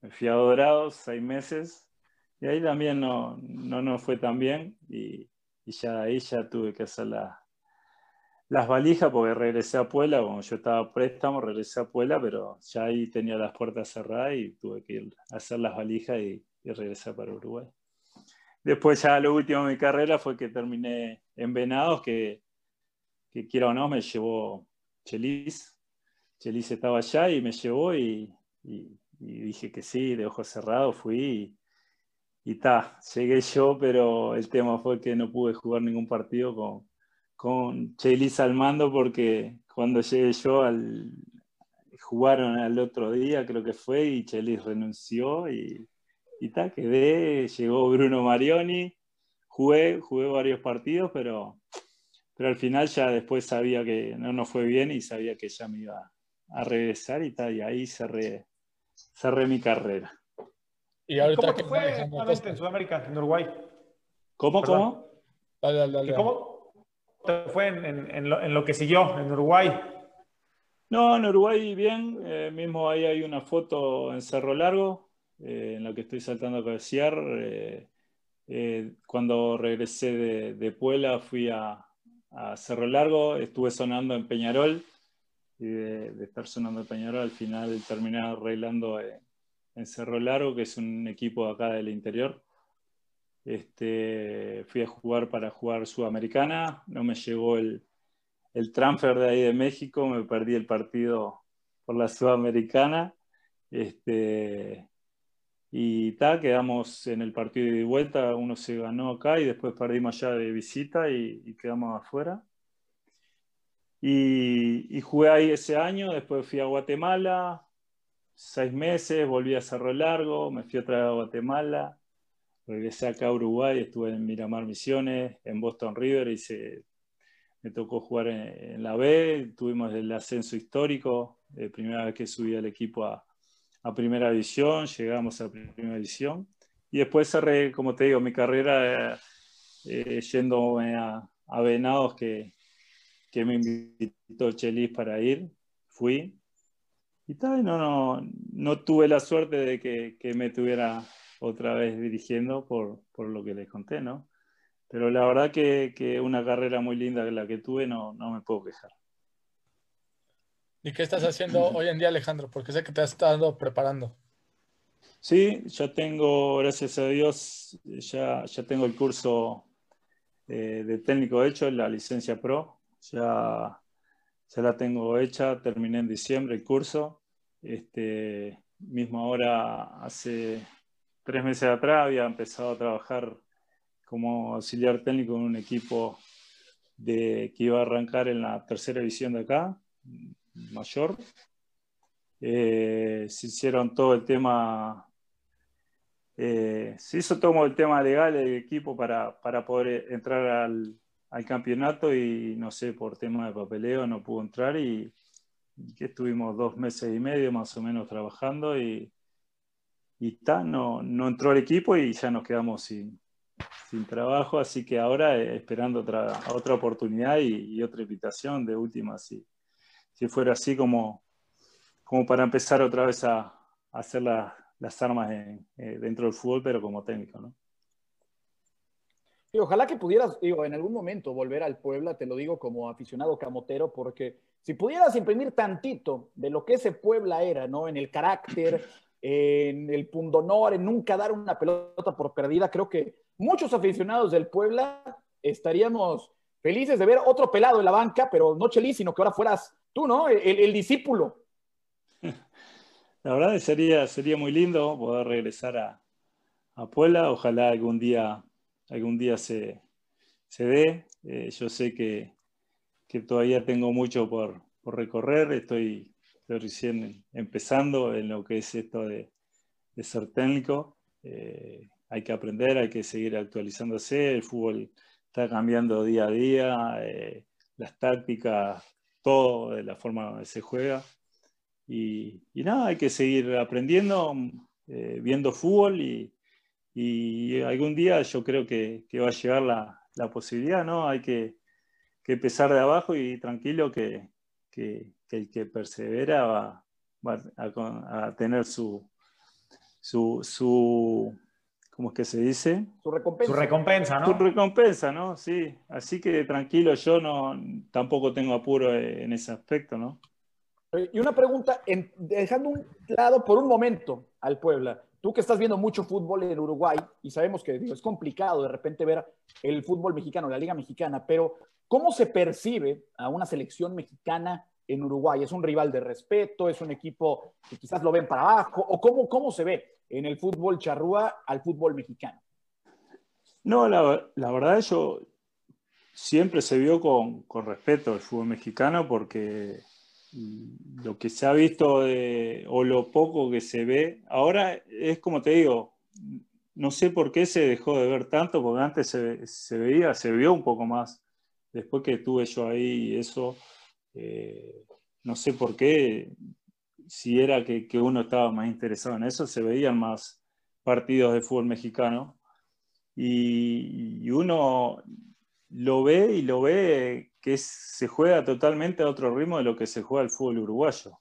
[SPEAKER 3] me fui a Dorados seis meses y ahí también no, no, no fue tan bien y, y ya ahí ya tuve que hacer las valijas porque regresé a Puebla, como yo estaba a préstamo, regresé a Puebla, pero ya ahí tenía las puertas cerradas y tuve que ir a hacer las valijas y, regresar para Uruguay. Después ya lo último de mi carrera fue que terminé en Venados, que, que quiera o no me llevó Chelis. Chelis estaba allá y me llevó y, dije que sí, de ojos cerrados fui y, y llegué yo, pero el tema fue que no pude jugar ningún partido con, con Chelis al mando porque cuando llegué yo al, jugaron al otro día, creo que fue, y Chelis renunció y y tal, quedé, llegó Bruno Marioni, jugué, jugué varios partidos, pero, pero al final ya después sabía que no nos fue bien y sabía que ya me iba a regresar y tal, y ahí cerré, cerré mi carrera.
[SPEAKER 2] ¿Y ahorita ¿Cómo te fue en Sudamérica, en Uruguay?
[SPEAKER 3] ¿Cómo, cómo?
[SPEAKER 2] ¿Cómo te fue en, lo, que siguió en Uruguay?
[SPEAKER 3] No, en Uruguay bien, eh, mismo ahí hay una foto en Cerro Largo, eh, en lo que estoy saltando a cabecear. Eh, cuando regresé de, de, Puebla fui a, Cerro Largo, estuve sonando en Peñarol y de, estar sonando en Peñarol al final terminé arreglando en Cerro Largo, que es un equipo acá del interior. Este, fui a jugar para jugar Sudamericana, no me llegó el, el transfer de ahí de México, me perdí el partido por la Sudamericana. Este, y tal, quedamos en el partido de vuelta, uno se ganó acá y después perdimos allá de visita y, quedamos afuera. Y, jugué ahí ese año, después fui a Guatemala, seis meses, volví a Cerro Largo, me fui otra vez a Guatemala, regresé acá a Uruguay, estuve en Miramar Misiones, en Boston River, y se, me tocó jugar en, la B, tuvimos el ascenso histórico, la primera vez que subí al equipo a, a primera división, llegamos a primera división. Y después cerré, como te digo, mi carrera eh, eh, a, a, Venados, que, que, me invitó Chelis para ir. Fui. Y tal, no, no, no tuve la suerte de que, que me tuviera otra vez dirigiendo por, por, lo que les conté, ¿no? Pero la verdad que, que una carrera muy linda la que tuve, no, no me puedo quejar.
[SPEAKER 4] ¿Y qué estás haciendo hoy en día, Alejandro? Porque sé que te has estado preparando.
[SPEAKER 3] Sí, ya tengo, gracias a Dios, ya, ya tengo el curso eh, de técnico hecho, la licencia pro. Ya, ya la tengo hecha, terminé en diciembre el curso. Este, mismo ahora, hace tres meses atrás, había empezado a trabajar como auxiliar técnico en un equipo de, que iba a arrancar en la tercera división de acá, mayor. Eh, se hicieron todo el tema, eh, se hizo todo el tema legal del equipo para, para poder entrar al, al, campeonato y no sé, por tema de papeleo no pudo entrar y, que estuvimos dos meses y medio más o menos trabajando y, y no, no entró el equipo y ya nos quedamos sin, sin trabajo, así que ahora eh, esperando otra, otra oportunidad y, y, otra invitación de última, sí si fuera así como, como para empezar otra vez a, hacer las armas eh, dentro del fútbol, pero como técnico, ¿no?
[SPEAKER 1] Y ojalá que pudieras, digo, en algún momento volver al Puebla, te lo digo como aficionado camotero, porque si pudieras imprimir tantito de lo que ese Puebla era, ¿no? En el carácter, en el pundonor, en nunca dar una pelota por perdida, creo que muchos aficionados del Puebla estaríamos felices de ver otro pelado en la banca, pero no Chelis, sino que ahora fueras tú, ¿no? El, discípulo.
[SPEAKER 3] La verdad sería, sería muy lindo poder regresar a, a Puebla. Ojalá algún día, algún día se, se dé. Eh, yo sé que, que, todavía tengo mucho por, por recorrer. Estoy, recién empezando en lo que es esto de, de ser técnico. Eh, hay que aprender, hay que seguir actualizándose. El fútbol está cambiando día a día. Eh, las tácticas todo de la forma que se juega. Y, nada, hay que seguir aprendiendo, eh, viendo fútbol y, algún día yo creo que, va a llegar la, posibilidad, ¿no? Hay que, empezar de abajo y tranquilo que, el que persevera va, a, tener su, su, su, ¿cómo es que se dice?
[SPEAKER 1] Su recompensa.
[SPEAKER 2] Su recompensa, ¿no?
[SPEAKER 3] Su recompensa, ¿no? Sí. Así que tranquilo, yo no tampoco tengo apuro en ese aspecto, ¿no?
[SPEAKER 1] Y una pregunta, dejando un lado por un momento al Puebla. Tú que estás viendo mucho fútbol en Uruguay y sabemos que es complicado de repente ver el fútbol mexicano, la liga mexicana, pero ¿cómo se percibe a una selección mexicana en Uruguay? ¿Es un rival de respeto? ¿Es un equipo que quizás lo ven para abajo? ¿O cómo, cómo se ve en el fútbol charrúa al fútbol mexicano?
[SPEAKER 3] No, la, la verdad yo siempre se vio con, con respeto el fútbol mexicano porque lo que se ha visto o lo poco que se ve, ahora es como te digo, no sé por qué se dejó de ver tanto, porque antes se, veía, se vio un poco más. Después que estuve yo ahí y eso, eh, no sé por qué, si era que, uno estaba más interesado en eso, se veían más partidos de fútbol mexicano. y uno lo ve y lo ve que se juega totalmente a otro ritmo de lo que se juega el fútbol uruguayo.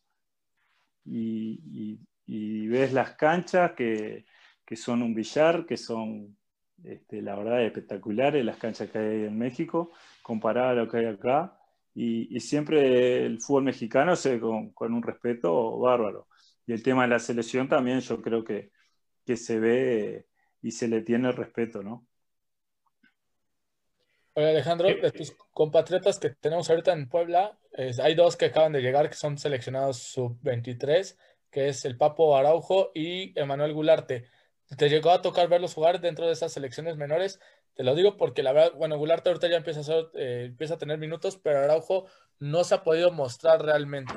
[SPEAKER 3] Y, ves las canchas que, son un billar, que son, este, la verdad, espectaculares, las canchas que hay en México, comparadas a lo que hay acá. Y, siempre el fútbol mexicano se con, con, un respeto bárbaro. Y el tema de la selección también yo creo que, que se ve y se le tiene respeto, ¿no?
[SPEAKER 4] Oye, Alejandro, de tus compatriotas que tenemos ahorita en Puebla, hay dos que acaban de llegar que son seleccionados sub-23, que es el Papo Araujo y Emanuel Gularte. ¿Te llegó a tocar verlos jugar dentro de esas selecciones menores? Te lo digo porque la verdad, bueno, Gularte ahorita ya empieza a, eh, empieza a tener minutos, pero Araujo no se ha podido mostrar realmente.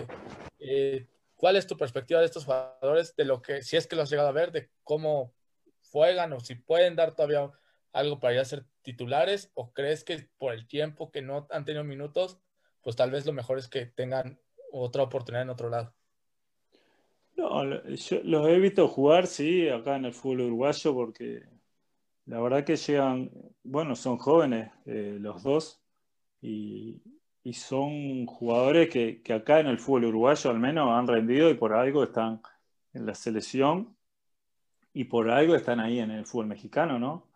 [SPEAKER 4] Eh, ¿Cuál es tu perspectiva de estos jugadores, de lo que, si es que los has llegado a ver, de cómo juegan o si pueden dar todavía algo para ya ser titulares o crees que por el tiempo que no han tenido minutos, pues tal vez lo mejor es que tengan otra oportunidad en otro lado?
[SPEAKER 3] No, yo los he visto jugar, sí, acá en el fútbol uruguayo, porque la verdad que llegan, bueno, son jóvenes eh, los dos y, son jugadores que, que, acá en el fútbol uruguayo al menos han rendido y por algo están en la selección y por algo están ahí en el fútbol mexicano, ¿no?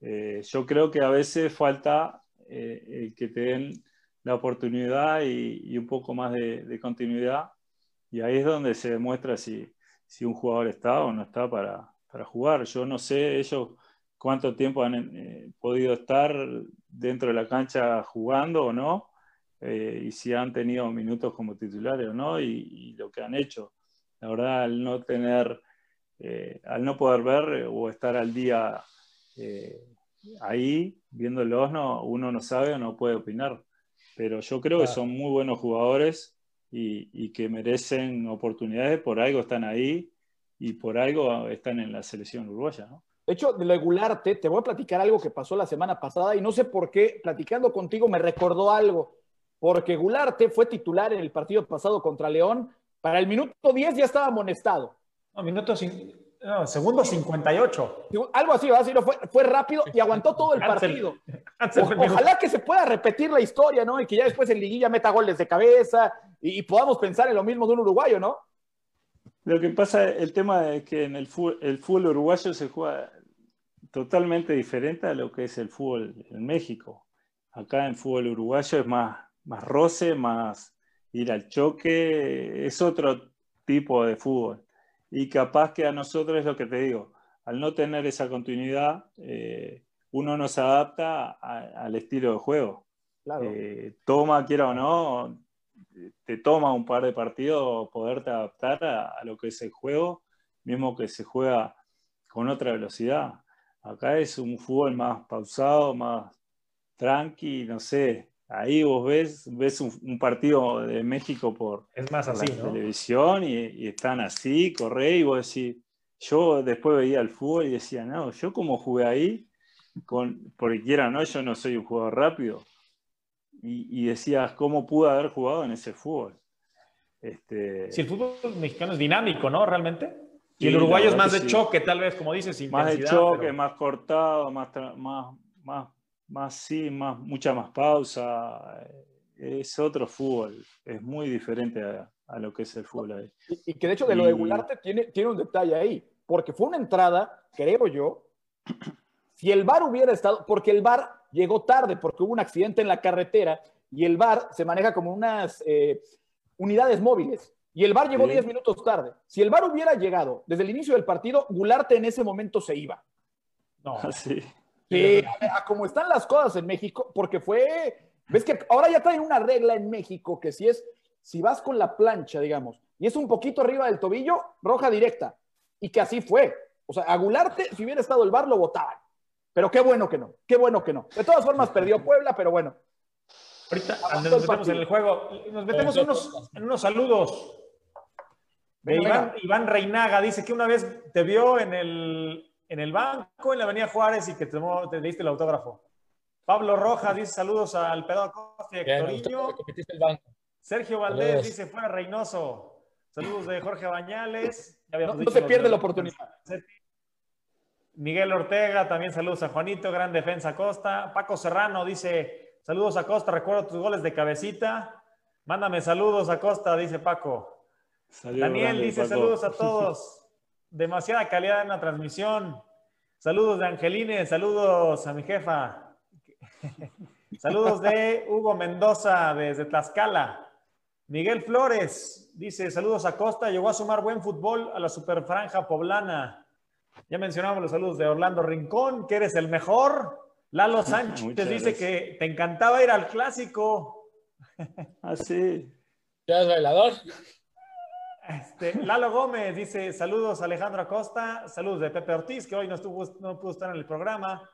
[SPEAKER 3] Eh, yo creo que a veces falta eh, que te den la oportunidad y, un poco más de, continuidad. Y ahí es donde se demuestra si, si un jugador está o no está para, para, jugar. Yo no sé ellos cuánto tiempo han eh, podido estar dentro de la cancha jugando o no, y si han tenido minutos como titulares o no, y, lo que han hecho. La verdad, al no tener, al no poder ver o estar al día eh, ahí, viéndolos, no, uno no sabe o no puede opinar. Pero yo creo que son muy buenos jugadores y, que merecen oportunidades, por algo están ahí y por algo están en la selección uruguaya.
[SPEAKER 1] De hecho, de lo Gularte, te voy a platicar algo que pasó la semana pasada y no sé por qué, platicando contigo me recordó algo, porque Gularte fue titular en el partido pasado contra León, para el minuto 10 ya estaba amonestado.
[SPEAKER 2] No, minuto no, segundo 58.
[SPEAKER 1] Algo así, ¿verdad? fue, fue rápido y aguantó todo el partido. ojalá que se pueda repetir la historia, ¿no? Y que ya después el liguilla meta goles de cabeza y, podamos pensar en lo mismo de un uruguayo, ¿no?
[SPEAKER 3] Lo que pasa, el tema es que en el fútbol, el fútbol uruguayo se juega totalmente diferente a lo que es el fútbol en México. Acá en fútbol uruguayo es más, más roce, más ir al choque, es otro tipo de fútbol y capaz que a nosotros es lo que te digo, al no tener esa continuidad, eh, uno no se adapta al estilo de juego. Eh, toma, quiera o no, te toma un par de partidos poderte adaptar a, lo que es el juego, mismo que se juega con otra velocidad. Acá es un fútbol más pausado, más tranqui, no sé, ahí vos ves, ves un, partido de México por,
[SPEAKER 2] es más así,
[SPEAKER 3] la televisión y, están así, corre y vos decís, yo después veía el fútbol y decía, no, yo como jugué ahí, con, porque quiera no, yo no soy un jugador rápido. Y, decías, ¿cómo pude haber jugado en ese fútbol?
[SPEAKER 2] Este... Si el fútbol mexicano es dinámico, ¿no? Realmente. Y el uruguayo es más de choque, tal vez, como dices.
[SPEAKER 3] Más de choque, más cortado, más, más, más más sí, más, mucha más pausa. es otro fútbol, es muy diferente a, lo que es el fútbol ahí.
[SPEAKER 1] Y, que de hecho de lo de Gularte tiene, tiene un detalle ahí, porque fue una entrada, creo yo, si el VAR hubiera estado, porque el VAR llegó tarde, porque hubo un accidente en la carretera y el VAR se maneja como unas eh, unidades móviles. Y el VAR llegó 10 minutos tarde. Si el VAR hubiera llegado desde el inicio del partido, Gularte en ese momento se iba.
[SPEAKER 3] No. Sí.
[SPEAKER 1] Sí, a, como están las cosas en México, porque fue, ves que ahora ya traen una regla en México que si es, si vas con la plancha, digamos, y es un poquito arriba del tobillo, roja directa. Y que así fue. O sea, a Gularte, si hubiera estado el VAR, lo votaban. Pero qué bueno que no, qué bueno que no. De todas formas, perdió Puebla, pero bueno.
[SPEAKER 2] Ahorita nos metemos en el juego, nos metemos en unos, en unos saludos. Iván, Reinaga dice que una vez te vio en el, en el banco en la Avenida Juárez y que te, te diste el autógrafo. Pablo Rojas dice saludos al Pedro Costa y Hectorinho. Sergio Valdés dice fuera Reynoso. Saludos de Jorge Bañales.
[SPEAKER 1] no, se pierde la oportunidad.
[SPEAKER 2] Miguel Ortega, también saludos a Juanito, gran defensa Costa. Paco Serrano dice, saludos a Costa, recuerdo tus goles de cabecita. Mándame saludos a Costa, dice Paco. Daniel dice saludos a todos. Demasiada calidad en la transmisión. Saludos de Angelines, saludos a mi jefa. saludos de Hugo Mendoza desde Tlaxcala. Miguel Flores dice saludos a Costa, llegó a sumar buen fútbol a la superfranja poblana. Ya mencionamos los saludos de Orlando Rincón, que eres el mejor. Lalo Sánchez dice que te encantaba ir al clásico.
[SPEAKER 3] Ah, sí.
[SPEAKER 4] ¿Ya es bailador?
[SPEAKER 2] Este, Lalo Gómez dice: Saludos Alejandro Acosta, saludos de Pepe Ortiz, que hoy no, estuvo, no pudo estar en el programa.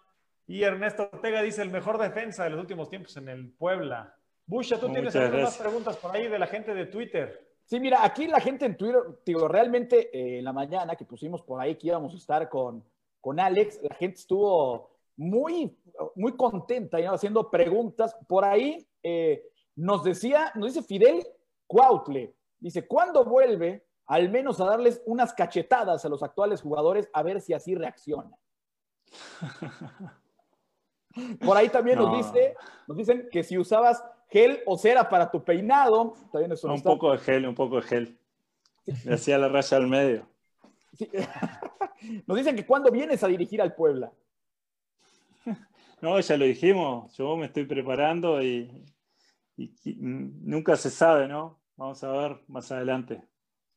[SPEAKER 2] Y Ernesto Ortega dice: el mejor defensa de los últimos tiempos en el Puebla. Busha, tú tienes algunas preguntas por ahí de la gente de Twitter.
[SPEAKER 1] Sí, mira, aquí la gente en Twitter, digo, realmente eh, en la mañana que pusimos por ahí que íbamos a estar con, con Alex, la gente estuvo muy, muy contenta y haciendo preguntas. Por ahí eh, nos decía, nos dice Fidel Cuautle, Dice, ¿cuándo vuelve al menos a darles unas cachetadas a los actuales jugadores a ver si así reacciona? Por ahí también nos dice, nos dicen que si usabas gel o cera para tu peinado, también eso
[SPEAKER 3] Un poco de gel, un poco de gel. Me hacía la raya al medio.
[SPEAKER 1] Nos dicen que cuando vienes a dirigir al Puebla.
[SPEAKER 3] No, ya lo dijimos, yo me estoy preparando y nunca se sabe, ¿no? Vamos a ver más adelante.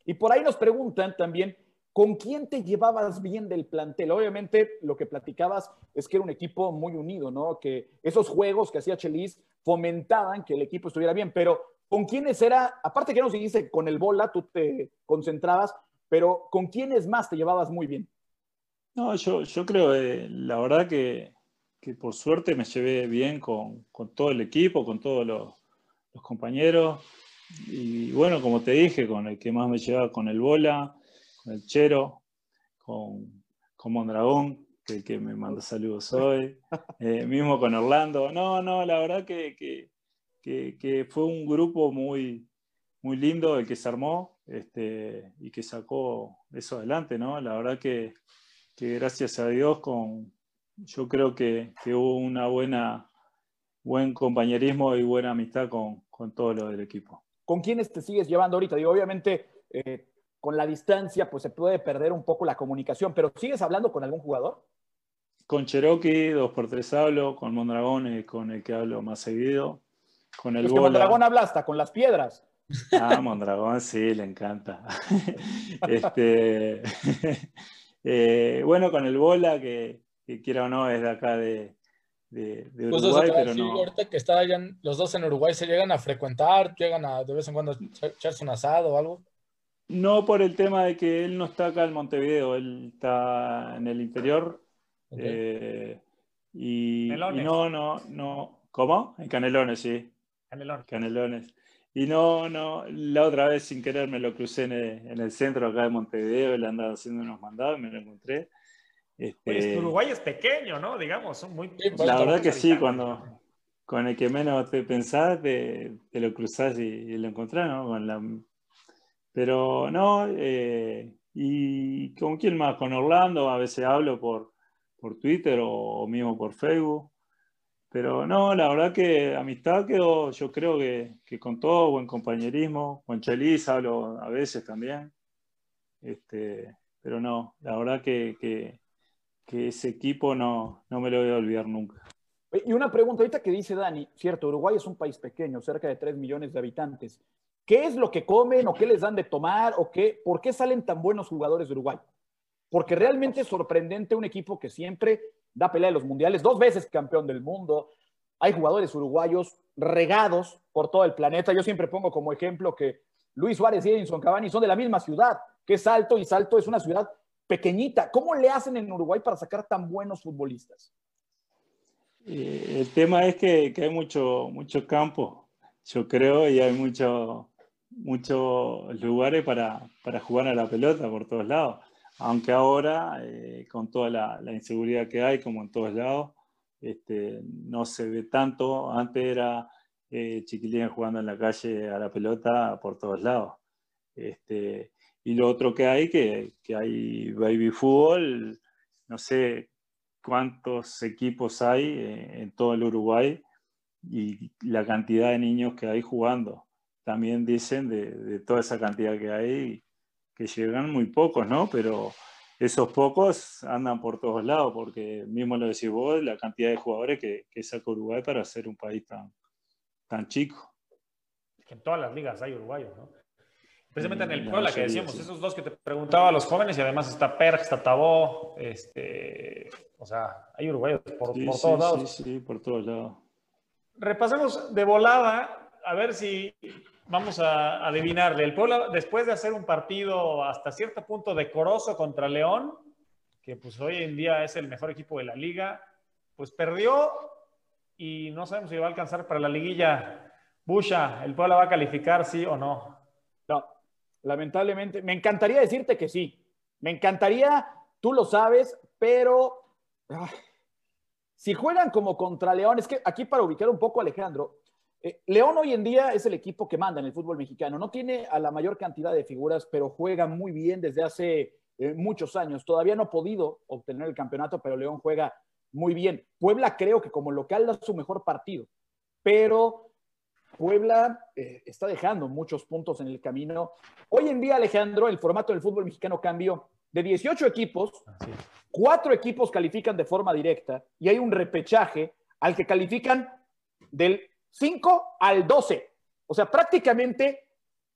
[SPEAKER 1] Y por ahí nos preguntan también, ¿con quién te llevabas bien del plantel? Obviamente lo que platicabas es que era un equipo muy unido, ¿no? Que esos juegos que hacía Chelis fomentaban que el equipo estuviera bien, pero ¿con quiénes era? Aparte que nos dijiste, con el bola tú te concentrabas, pero ¿con quiénes más te llevabas muy bien?
[SPEAKER 3] No, yo, yo creo, eh, la verdad que, que, por suerte me llevé bien con, con todo el equipo, con todos los, los compañeros. Y bueno, como te dije, con el que más me llevaba con el Bola, con el Chero, con, con Mondragón, que el que me manda saludos hoy, eh, mismo con Orlando. No, no, la verdad que, que, que, fue un grupo muy, muy lindo el que se armó este, y que sacó eso adelante, ¿no? La verdad que, gracias a Dios con, yo creo que, hubo una buena buen compañerismo y buena amistad con, con todo lo del equipo.
[SPEAKER 1] ¿Con quiénes te sigues llevando ahorita? Digo, obviamente, eh, con la distancia, pues se puede perder un poco la comunicación, pero ¿sigues hablando con algún jugador?
[SPEAKER 3] Con Cherokee, dos por tres hablo, con Mondragón, con el que hablo más seguido. Con el
[SPEAKER 1] es que Mondragón habla hasta con las piedras.
[SPEAKER 3] Ah, Mondragón, sí, le encanta. este, eh, bueno, con el Bola, que, que quiera o no, es de acá de, de, Uruguay, pero no.
[SPEAKER 4] Ahorita que están los dos en Uruguay, ¿se llegan a frecuentar? ¿Llegan a de vez en cuando echarse un asado o algo?
[SPEAKER 3] No por el tema de que él no está acá en Montevideo, él está en el interior. Eh, y, no, no, no. ¿Cómo? En Canelones, sí.
[SPEAKER 2] Canelones.
[SPEAKER 3] Canelones. Y no, no, la otra vez sin querer me lo crucé en el, en el centro acá de Montevideo, él andaba haciendo unos mandados, me lo encontré.
[SPEAKER 2] Este, Uruguay es pequeño, ¿no? Digamos, son muy...
[SPEAKER 3] La verdad que sí, cuando con el que menos te pensás, te, lo cruzás y, lo encontrás, ¿no? Con la... Pero no, eh, ¿y con quién más? Con Orlando, a veces hablo por, por Twitter o, mismo por Facebook. pero no, la verdad que amistad quedó, yo creo que, que con todo, buen compañerismo, con Chelis hablo a veces también, este, pero no, la verdad que, que, que ese equipo no, no me lo voy a olvidar nunca.
[SPEAKER 1] Y una pregunta ahorita que dice Dani, cierto, Uruguay es un país pequeño, cerca de 3 millones de habitantes. ¿Qué es lo que comen o qué les dan de tomar o qué, por qué salen tan buenos jugadores de Uruguay? Porque realmente es sorprendente un equipo que siempre da pelea en los mundiales, dos veces campeón del mundo. Hay jugadores uruguayos regados por todo el planeta. Yo siempre pongo como ejemplo que Luis Suárez y Edinson Cavani son de la misma ciudad, que es Salto, y Salto es una ciudad pequeñita. ¿Cómo le hacen en Uruguay para sacar tan buenos futbolistas?
[SPEAKER 3] Eh, el tema es que, que, hay mucho, mucho campo, yo creo, y hay muchos muchos lugares para, para, jugar a la pelota por todos lados. Aunque ahora, eh, con toda la, la, inseguridad que hay, como en todos lados, este, no se ve tanto. Antes era eh, jugando en la calle a la pelota por todos lados. Este, y lo otro que hay, que, que hay baby fútbol, no sé cuántos equipos hay eh, en todo el Uruguay y la cantidad de niños que hay jugando. También dicen de, toda esa cantidad que hay, que llegan muy pocos, ¿no? Pero esos pocos andan por todos lados, porque mismo lo decís vos, la cantidad de jugadores que, saca Uruguay para ser un país tan, tan chico.
[SPEAKER 2] Que en todas las ligas hay uruguayos, ¿no? Precisamente en el Puebla que decíamos, sí. esos dos que te preguntaba a los jóvenes y además está Perg, está Tabó, este, o sea, hay uruguayos por,
[SPEAKER 3] sí,
[SPEAKER 2] por
[SPEAKER 3] sí,
[SPEAKER 2] todos lados.
[SPEAKER 3] Sí, sí, por todos lados.
[SPEAKER 2] Repasemos de volada, a ver si vamos a adivinarle. El Puebla, después de hacer un partido hasta cierto punto decoroso contra León, que pues hoy en día es el mejor equipo de la liga, pues perdió y no sabemos si va a alcanzar para la liguilla. Busha, ¿el Puebla va a calificar sí o? No,
[SPEAKER 1] lamentablemente. Me encantaría decirte que sí. Me encantaría, tú lo sabes, pero ah, si juegan como contra León, es que aquí para ubicar un poco a Alejandro, eh, León hoy en día es el equipo que manda en el fútbol mexicano. No tiene a la mayor cantidad de figuras, pero juega muy bien desde hace eh, muchos años. Todavía no ha podido obtener el campeonato, pero León juega muy bien. Puebla creo que como local da su mejor partido, pero Puebla eh, está dejando muchos puntos en el camino. Hoy en día, Alejandro, el formato del fútbol mexicano cambió. De 18 equipos, cuatro equipos califican de forma directa y hay un repechaje al que califican del 5 al 12. O sea, prácticamente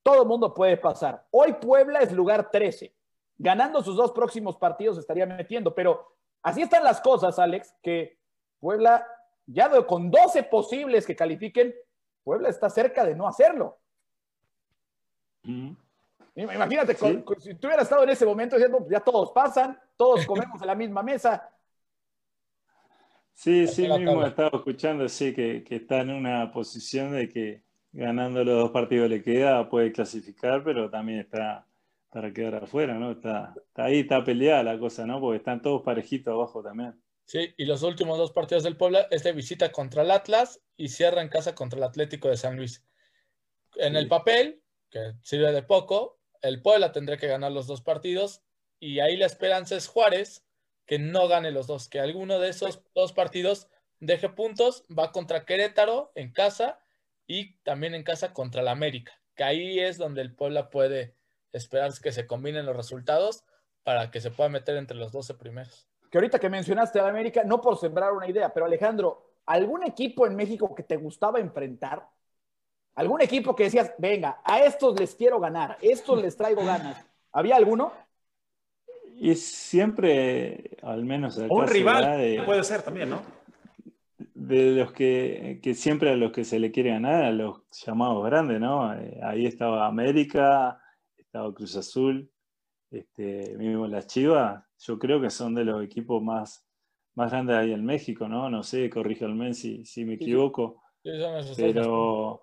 [SPEAKER 1] todo el mundo puede pasar. Hoy Puebla es lugar 13. Ganando sus dos próximos partidos estaría metiendo, pero así están las cosas, Alex, que Puebla, ya con 12 posibles que califiquen, Puebla está cerca de no hacerlo. Mm. Imagínate, ¿Sí? con, con, si tú hubieras estado en ese momento diciendo, pues ya todos pasan, todos comemos en la misma mesa.
[SPEAKER 3] Sí, sí, mismo he estado escuchando, sí, que, que, está en una posición de que ganando los dos partidos le queda, puede clasificar, pero también está para quedar afuera, ¿no? Está, está ahí, está peleada la cosa, ¿no? Porque están todos parejitos abajo también.
[SPEAKER 4] Sí, y los últimos dos partidos del Puebla es de visita contra el Atlas y cierra en casa contra el Atlético de San Luis. En sí. el papel, que sirve de poco, el Puebla tendría que ganar los dos partidos y ahí la esperanza es Juárez, que no gane los dos, que alguno de esos dos partidos deje puntos, va contra Querétaro en casa y también en casa contra el América, que ahí es donde el Puebla puede esperar que se combinen los resultados para que se pueda meter entre los 12 primeros
[SPEAKER 1] que ahorita que mencionaste a América, no por sembrar una idea, pero Alejandro, ¿algún equipo en México que te gustaba enfrentar? ¿Algún equipo que decías, venga, a estos les quiero ganar, a estos les traigo ganas? ¿Había alguno?
[SPEAKER 3] Y siempre, al menos...
[SPEAKER 2] un rival de, puede ser también, ¿no?
[SPEAKER 3] De los que, que, siempre a los que se le quiere ganar, a los llamados grandes, ¿no? Eh, ahí estaba América, estaba Cruz Azul, este, mismo las Chivas, yo creo que son de los equipos más, más grandes ahí en México, ¿no? No sé, corríjanme si, si me equivoco. Sí, sí. pero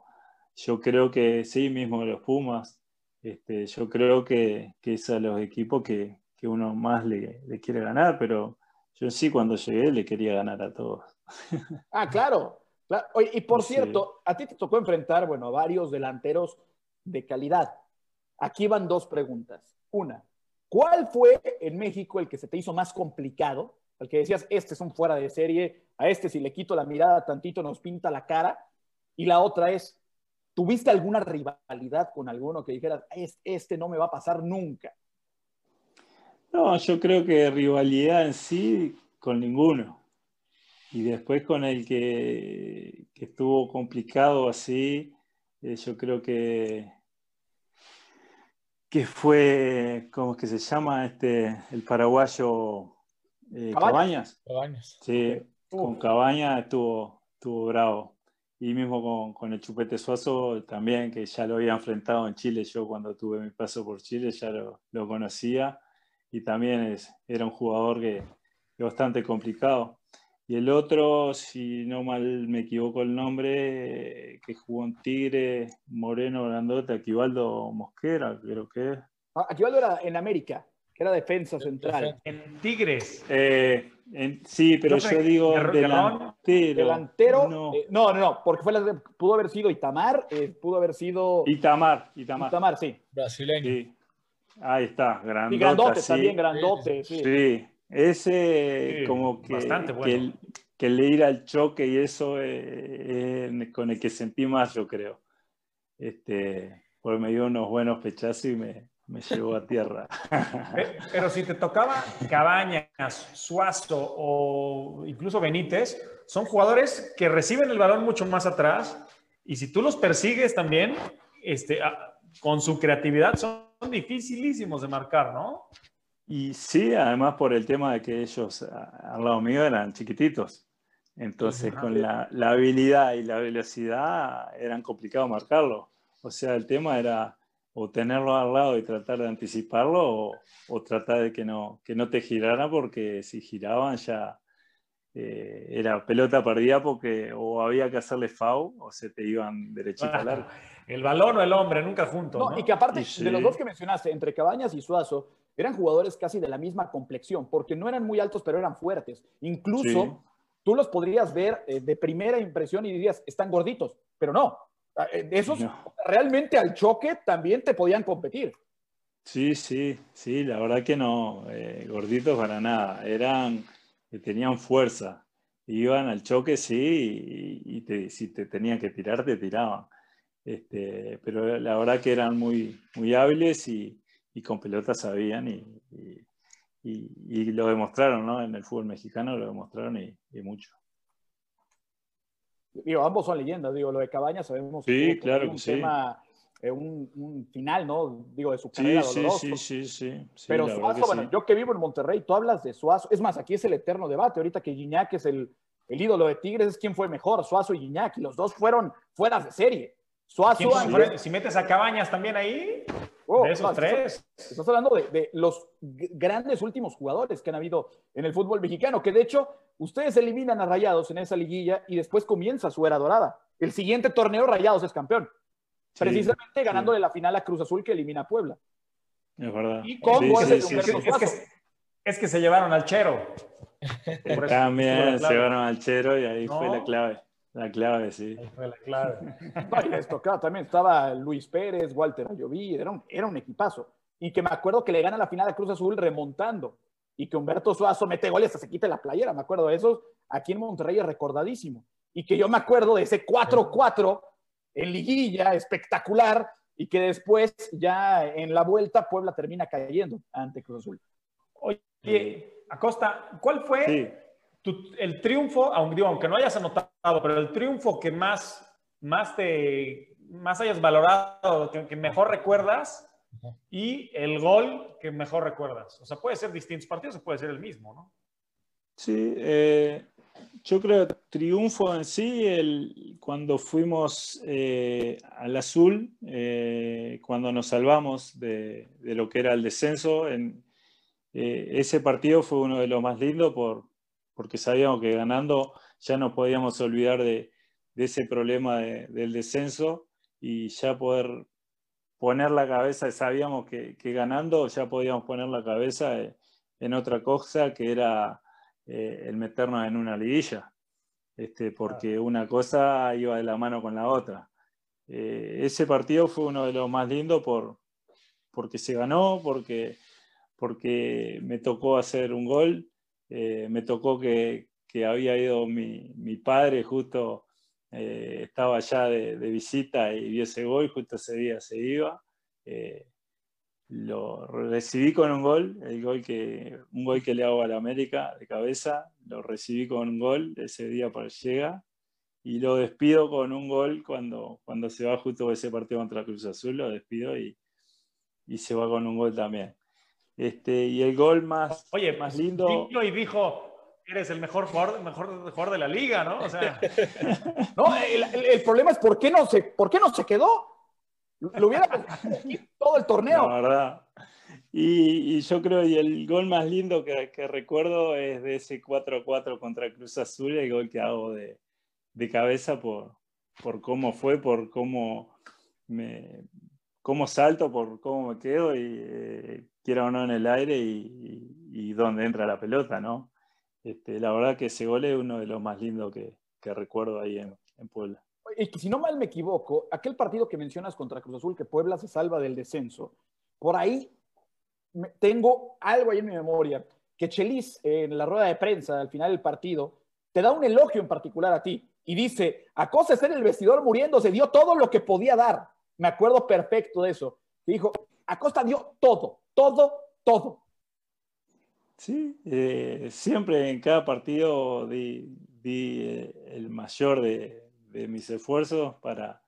[SPEAKER 3] yo creo que sí, mismo los Pumas, este, yo creo que, que es a los equipos que, que uno más le, le, quiere ganar, pero yo sí cuando llegué le quería ganar a todos.
[SPEAKER 1] Ah, claro. claro. Oye, y por sí. cierto, a ti te tocó enfrentar, bueno, a varios delanteros de calidad. Aquí van dos preguntas. Una, ¿Cuál fue en México el que se te hizo más complicado al que decías, este es un fuera de serie, a este si le quito la mirada tantito nos pinta la cara, y la otra es, ¿tuviste alguna rivalidad con alguno que dijeras, este no me va a pasar nunca?
[SPEAKER 3] No, yo creo que rivalidad en sí con ninguno. Y después con el que, estuvo complicado así, eh, yo creo que, que fue, ¿cómo es que se llama? Este, el paraguayo eh, Cabañas.
[SPEAKER 4] Cabañas.
[SPEAKER 3] Sí, con Cabañas estuvo, estuvo bravo. Y mismo con, el Chupete Suazo también, que ya lo había enfrentado en Chile. Yo cuando tuve mi paso por Chile ya lo, conocía. Y también es, era un jugador que, que bastante complicado. Y el otro, si no mal me equivoco el nombre, que jugó en Tigre, Moreno Grandote, Aquivaldo Mosquera, creo que es.
[SPEAKER 1] Ah, Aquivaldo era en América, que era defensa central.
[SPEAKER 2] En Tigres.
[SPEAKER 3] Eh, sí, pero yo, digo delantero.
[SPEAKER 1] Delantero. Eh, no. no, no, porque fue pudo haber sido Itamar, eh, pudo haber sido.
[SPEAKER 3] Itamar, Itamar.
[SPEAKER 1] Itamar, sí.
[SPEAKER 4] Brasileño.
[SPEAKER 3] Ahí está, grandote.
[SPEAKER 1] Y grandote también, grandote,
[SPEAKER 3] sí. sí. Ese como que, que, le ir al choque y eso con el que sentí más, yo creo. Este, porque me dio unos buenos pechazos y me, me llevó a tierra.
[SPEAKER 2] Pero si te tocaba Cabañas, Suazo o incluso Benítez, son jugadores que reciben el balón mucho más atrás y si tú los persigues también, este, con su creatividad son dificilísimos de marcar, ¿no?
[SPEAKER 3] Y sí, además por el tema de que ellos al lado mío eran chiquititos. Entonces, con la, habilidad y la velocidad eran complicado marcarlo. O sea, el tema era o tenerlo al lado y tratar de anticiparlo o, tratar de que no, que no te girara porque si giraban ya eh, era pelota perdida porque o había que hacerle FAU o se te iban derechito al arco.
[SPEAKER 2] El balón o el hombre, nunca juntos.
[SPEAKER 1] Y que aparte de los dos que mencionaste, entre Cabañas y Suazo, eran jugadores casi de la misma complexión, porque no eran muy altos, pero eran fuertes. Incluso tú los podrías ver eh, de primera impresión y dirías, están gorditos, pero no. Ah, eh, esos realmente al choque también te podían competir.
[SPEAKER 3] Sí, sí, sí, la verdad que no, eh, gorditos para nada, eran, tenían fuerza, iban al choque, sí, y, si te tenían que tirar, te tiraban. Este, pero la verdad que eran muy, muy hábiles y, y con pelotas sabían y, y, lo demostraron, ¿no? En el fútbol mexicano lo demostraron y, mucho.
[SPEAKER 1] Digo, ambos son leyendas, digo, lo de Cabañas sabemos
[SPEAKER 3] sí, claro
[SPEAKER 1] un
[SPEAKER 3] sí.
[SPEAKER 1] tema, eh, un, final, ¿no? Digo, de su carrera
[SPEAKER 3] sí, Sí, sí, sí,
[SPEAKER 1] Pero Suazo, bueno, yo que vivo en Monterrey, tú hablas de Suazo, es más, aquí es el eterno debate, ahorita que Gignac es el, el ídolo de Tigres, es quién fue mejor, Suazo y Gignac, y los dos fueron fuera de serie. Suazo,
[SPEAKER 2] si metes a Cabañas también ahí, Oh, de esos tres.
[SPEAKER 1] Estás, hablando de, los grandes últimos jugadores que han habido en el fútbol mexicano, que de hecho ustedes eliminan a Rayados en esa liguilla y después comienza su era dorada. El siguiente torneo Rayados es campeón. precisamente ganándole la final a Cruz Azul que elimina a Puebla.
[SPEAKER 3] Es verdad.
[SPEAKER 1] Y con
[SPEAKER 2] es, que, es, que, se llevaron al Chero.
[SPEAKER 3] También se llevaron al Chero y ahí fue la clave. La clave, sí.
[SPEAKER 2] fue la clave.
[SPEAKER 1] también estaba Luis Pérez, Walter Ayoví, era un, era un equipazo. Y que me acuerdo que le gana la final a Cruz Azul remontando. Y que Humberto Suazo mete goles hasta se quita la playera. Me acuerdo de esos. Aquí en Monterrey es recordadísimo. Y que yo me acuerdo de ese 4-4 en liguilla espectacular y que después ya en la vuelta Puebla termina cayendo ante Cruz Azul.
[SPEAKER 2] Oye, Acosta, ¿cuál fue el triunfo, aunque no hayas anotado, pero el triunfo que más, más, te, más hayas valorado, que, mejor recuerdas, y el gol que mejor recuerdas. O sea, puede ser distintos partidos o puede ser el mismo, ¿no?
[SPEAKER 3] Sí, eh, yo creo triunfo en sí, el, cuando fuimos eh, al azul, eh, cuando nos salvamos de, lo que era el descenso, en, ese partido fue uno de los más lindos por, porque sabíamos que ganando ya no podíamos olvidar de, ese problema del descenso y ya poder poner la cabeza, sabíamos que, ganando ya podíamos poner la cabeza en otra cosa que era eh, el meternos en una liguilla, este, porque una cosa iba de la mano con la otra. Eh, ese partido fue uno de los más lindos por, porque se ganó, porque, porque me tocó hacer un gol eh, me tocó que, había ido mi, padre justo eh, estaba allá de, visita y vio ese gol, justo ese día se iba. Eh, lo recibí con un gol, el gol que, un gol que le hago a la América de cabeza, lo recibí con un gol ese día para llega y lo despido con un gol cuando, cuando se va justo ese partido contra Cruz Azul, lo despido y, y se va con un gol también. Este, y el gol más,
[SPEAKER 2] Oye,
[SPEAKER 3] más lindo.
[SPEAKER 2] Y dijo, eres el mejor jugador, mejor de la liga, ¿no? O sea.
[SPEAKER 1] no, el, problema es por qué no se, por qué no se quedó. Lo hubiera todo el torneo.
[SPEAKER 3] La verdad. Y, yo creo, y el gol más lindo que, recuerdo es de ese 4-4 contra Cruz Azul, el gol que hago de, de cabeza por, por cómo fue, por cómo me cómo salto, por cómo me quedo y eh, quiera o no en el aire y, y, y dónde entra la pelota, ¿no? Este, la verdad que ese gol es uno de los más lindos que, recuerdo ahí en, Puebla.
[SPEAKER 1] Y que si no mal me equivoco, aquel partido que mencionas contra Cruz Azul, que Puebla se salva del descenso, por ahí tengo algo ahí en mi memoria, que Chelis en la rueda de prensa al final del partido te da un elogio en particular a ti y dice, Acosta está en el vestidor muriéndose, dio todo lo que podía dar. Me acuerdo perfecto de eso. Dijo, Acosta dio todo, todo, todo.
[SPEAKER 3] Sí, eh, siempre en cada partido di, eh, el mayor de, mis esfuerzos para,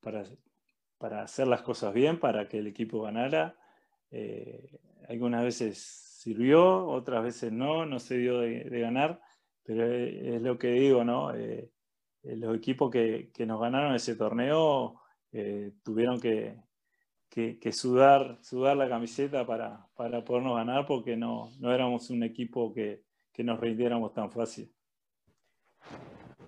[SPEAKER 3] para, hacer las cosas bien, para que el equipo ganara. Eh, algunas veces sirvió, otras veces no, no se dio de, ganar, pero es, lo que digo, ¿no? los equipos que, que, nos ganaron ese torneo tuvieron que, que, sudar, sudar la camiseta para, para podernos ganar porque no, no éramos un equipo que, que nos rindiéramos tan fácil.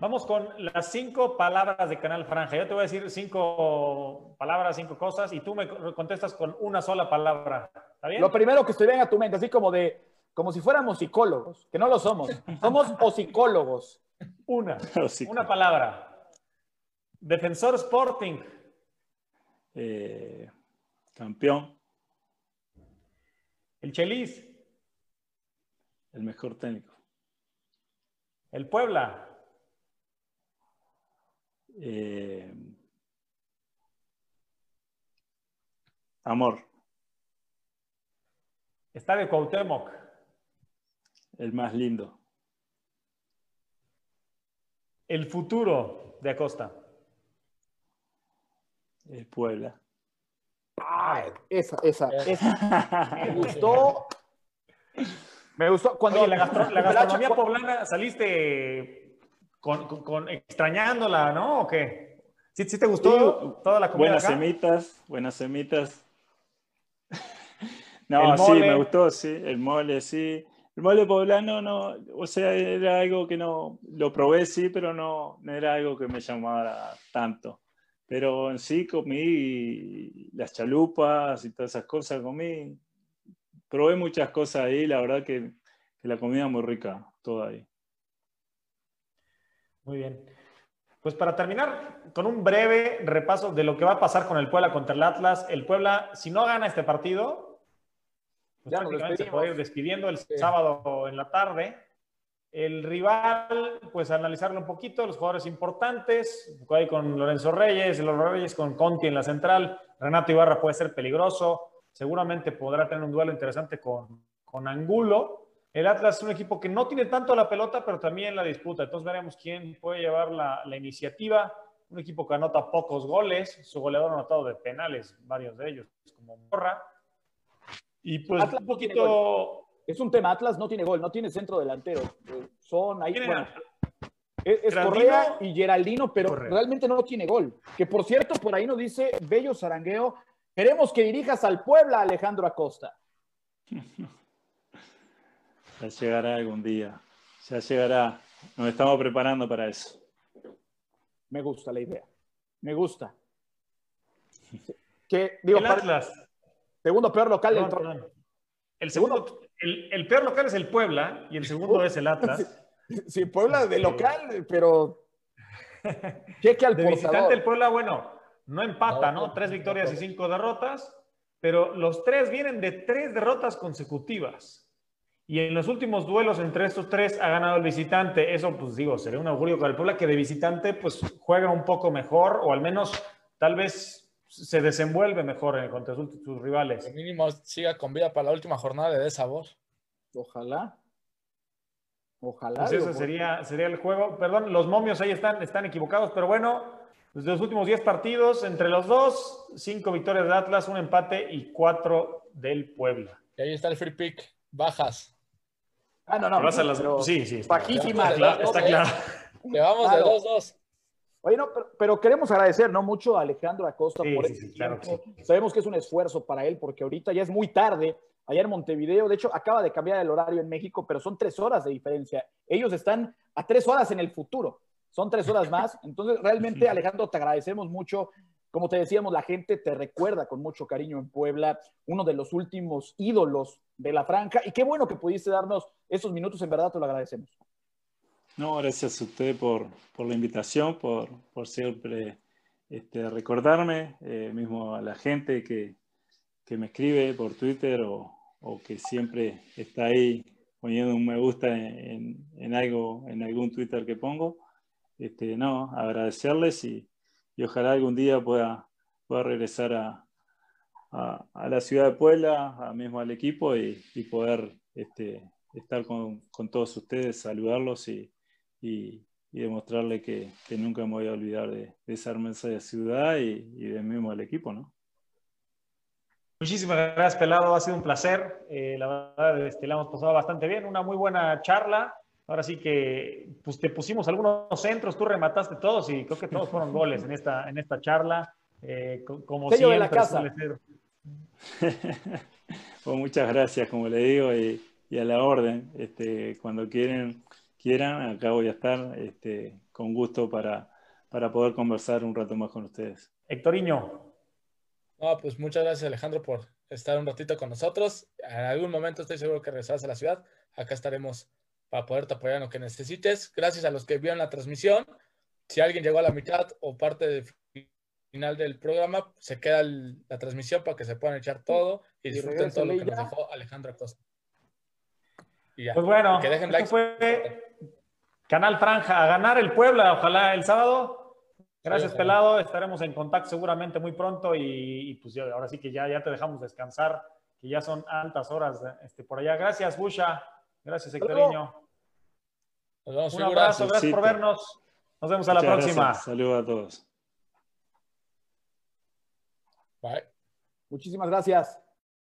[SPEAKER 2] Vamos con las cinco palabras de Canal Franja. Yo te voy a decir cinco palabras, cinco cosas, y tú me contestas con una sola palabra. ¿Está bien?
[SPEAKER 1] Lo primero que estoy venga a tu mente, así como de, como si fuéramos psicólogos, que no lo somos. Somos o psicólogos.
[SPEAKER 2] Una. una palabra. Defensor Sporting.
[SPEAKER 3] Eh, Campeón.
[SPEAKER 2] El Chelis.
[SPEAKER 3] El mejor técnico.
[SPEAKER 2] El Puebla.
[SPEAKER 3] Eh, amor.
[SPEAKER 2] de Cuauhtémoc.
[SPEAKER 3] El más lindo.
[SPEAKER 2] El futuro de Acosta.
[SPEAKER 3] El Puebla.
[SPEAKER 1] Ah, esa, esa, esa. Me gustó. Me gustó. Cuando
[SPEAKER 2] la, gastronomía poblana saliste con, extrañándola, ¿no? ¿O qué? ¿Sí, te gustó toda la comida?
[SPEAKER 3] Buenas semitas, buenas semitas. no, sí, me gustó, sí. El mole, sí. El mole poblano no, o sea, era algo que no, lo probé, sí, pero no, no era algo que me llamara tanto. Pero en sí comí las chalupas y todas esas cosas, comí. Probé muchas cosas ahí, la verdad que, la comida muy rica, toda ahí.
[SPEAKER 2] Muy bien. Pues para terminar con un breve repaso de lo que va a pasar con el Puebla contra el Atlas. El Puebla, si no gana este partido, pues prácticamente se puede ir despidiendo el sábado en la tarde. El rival, pues analizarlo un poquito, los jugadores importantes, ahí con Lorenzo Reyes, los Reyes con Conti en la central, Renato Ibarra puede ser peligroso, seguramente podrá tener un duelo interesante con, con Angulo. El Atlas es un equipo que no tiene tanto la pelota, pero también la disputa, entonces veremos quién puede llevar la, la iniciativa. Un equipo que anota pocos goles, su goleador ha anotado de penales, varios de ellos, como Morra. Y pues un poquito
[SPEAKER 1] es un tema. Atlas no tiene gol, no tiene centro delantero. Son ahí. es, Correa y Geraldino, pero realmente no tiene gol. Que por cierto, por ahí nos dice Bello Zarangueo. Queremos que dirijas al Puebla, Alejandro Acosta.
[SPEAKER 3] Ya llegará algún día. Ya llegará. Nos estamos preparando para eso.
[SPEAKER 1] Me gusta la idea. Me gusta.
[SPEAKER 2] Que, digo, el Atlas.
[SPEAKER 1] Segundo peor local del torneo.
[SPEAKER 2] El segundo, el, peor local es el Puebla y el segundo es el Atlas.
[SPEAKER 1] Sí, Puebla de local, pero
[SPEAKER 2] cheque al de visitante el Puebla, bueno, no empata, ¿no? Tres victorias y cinco derrotas, pero los tres vienen de tres derrotas consecutivas. Y en los últimos duelos entre estos tres ha ganado el visitante. Eso, pues digo, sería un augurio para el Puebla que de visitante, pues juega un poco mejor o al menos tal vez se desenvuelve mejor contra sus, rivales.
[SPEAKER 4] El mínimo siga con vida para la última jornada de sabor.
[SPEAKER 1] Ojalá. Ojalá.
[SPEAKER 2] Pues ese sería, sería el juego. Perdón, los momios ahí están, están equivocados, pero bueno, desde los últimos 10 partidos, entre los dos, 5 victorias de Atlas, un empate y 4 del Puebla.
[SPEAKER 4] Y ahí está el free pick. Bajas.
[SPEAKER 1] Ah, no, no.
[SPEAKER 2] sí, sí.
[SPEAKER 1] Está
[SPEAKER 2] Está, claro. Está claro.
[SPEAKER 4] Llevamos de 2-2.
[SPEAKER 1] Oye, no, pero, queremos agradecer, ¿no? Mucho a Alejandro Acosta por
[SPEAKER 2] sí, sí, claro
[SPEAKER 1] Sabemos que es un esfuerzo para él porque ahorita ya es muy tarde. Allá en Montevideo, de hecho, acaba de cambiar el horario en México, pero son tres horas de diferencia. Ellos están a tres horas en el futuro. Son tres horas más. Entonces, realmente, Alejandro, te agradecemos mucho. Como te decíamos, la gente te recuerda con mucho cariño en Puebla, uno de los últimos ídolos de la franja. Y qué bueno que pudiste darnos esos minutos, en verdad te lo agradecemos.
[SPEAKER 3] No, gracias a usted por, por la invitación, por, por siempre este, recordarme, eh, mismo a la gente que, que, me escribe por Twitter o, o, que siempre está ahí poniendo un me gusta en, en, algo, en algún Twitter que pongo. Este, no, agradecerles y, y ojalá algún día pueda, pueda regresar a, a, a, la ciudad de Puebla, a mismo al equipo y, y poder este, estar con, con, todos ustedes, saludarlos y, y, demostrarle que, que, nunca me voy a olvidar de, de esa hermosa ciudad y, y de mismo al equipo, ¿no?
[SPEAKER 2] Muchísimas gracias, Pelado. Ha sido un placer. Eh, la verdad, este, la hemos pasado bastante bien. Una muy buena charla. Ahora sí que pues, te pusimos algunos centros, tú remataste todos y creo que todos fueron goles en esta, en esta charla. Eh, como
[SPEAKER 1] Sello siempre, de la casa.
[SPEAKER 3] pues muchas gracias, como le digo, y, y a la orden. Este, cuando quieren quieran, acá voy a estar este, con gusto para, para poder conversar un rato más con ustedes.
[SPEAKER 2] Hectoriño.
[SPEAKER 4] No, pues muchas gracias Alejandro por estar un ratito con nosotros. En algún momento estoy seguro que regresarás a la ciudad. Acá estaremos para poderte apoyar en lo que necesites. Gracias a los que vieron la transmisión. Si alguien llegó a la mitad o parte del final del programa, se queda la transmisión para que se puedan echar todo y disfruten todo lo que nos dejó Alejandro Acosta.
[SPEAKER 2] Pues bueno, que dejen like. fue Canal Franja a ganar el Puebla, ojalá el sábado. Gracias, Pelado. Estaremos en contacto seguramente muy pronto y, pues ya, ahora sí que ya, ya te dejamos descansar, que ya son altas horas este, por allá. Gracias, Busha. Gracias, Hectorinho. Un abrazo, gracias por vernos. Nos vemos a la próxima.
[SPEAKER 3] Saludos a todos.
[SPEAKER 4] Bye.
[SPEAKER 1] Muchísimas gracias.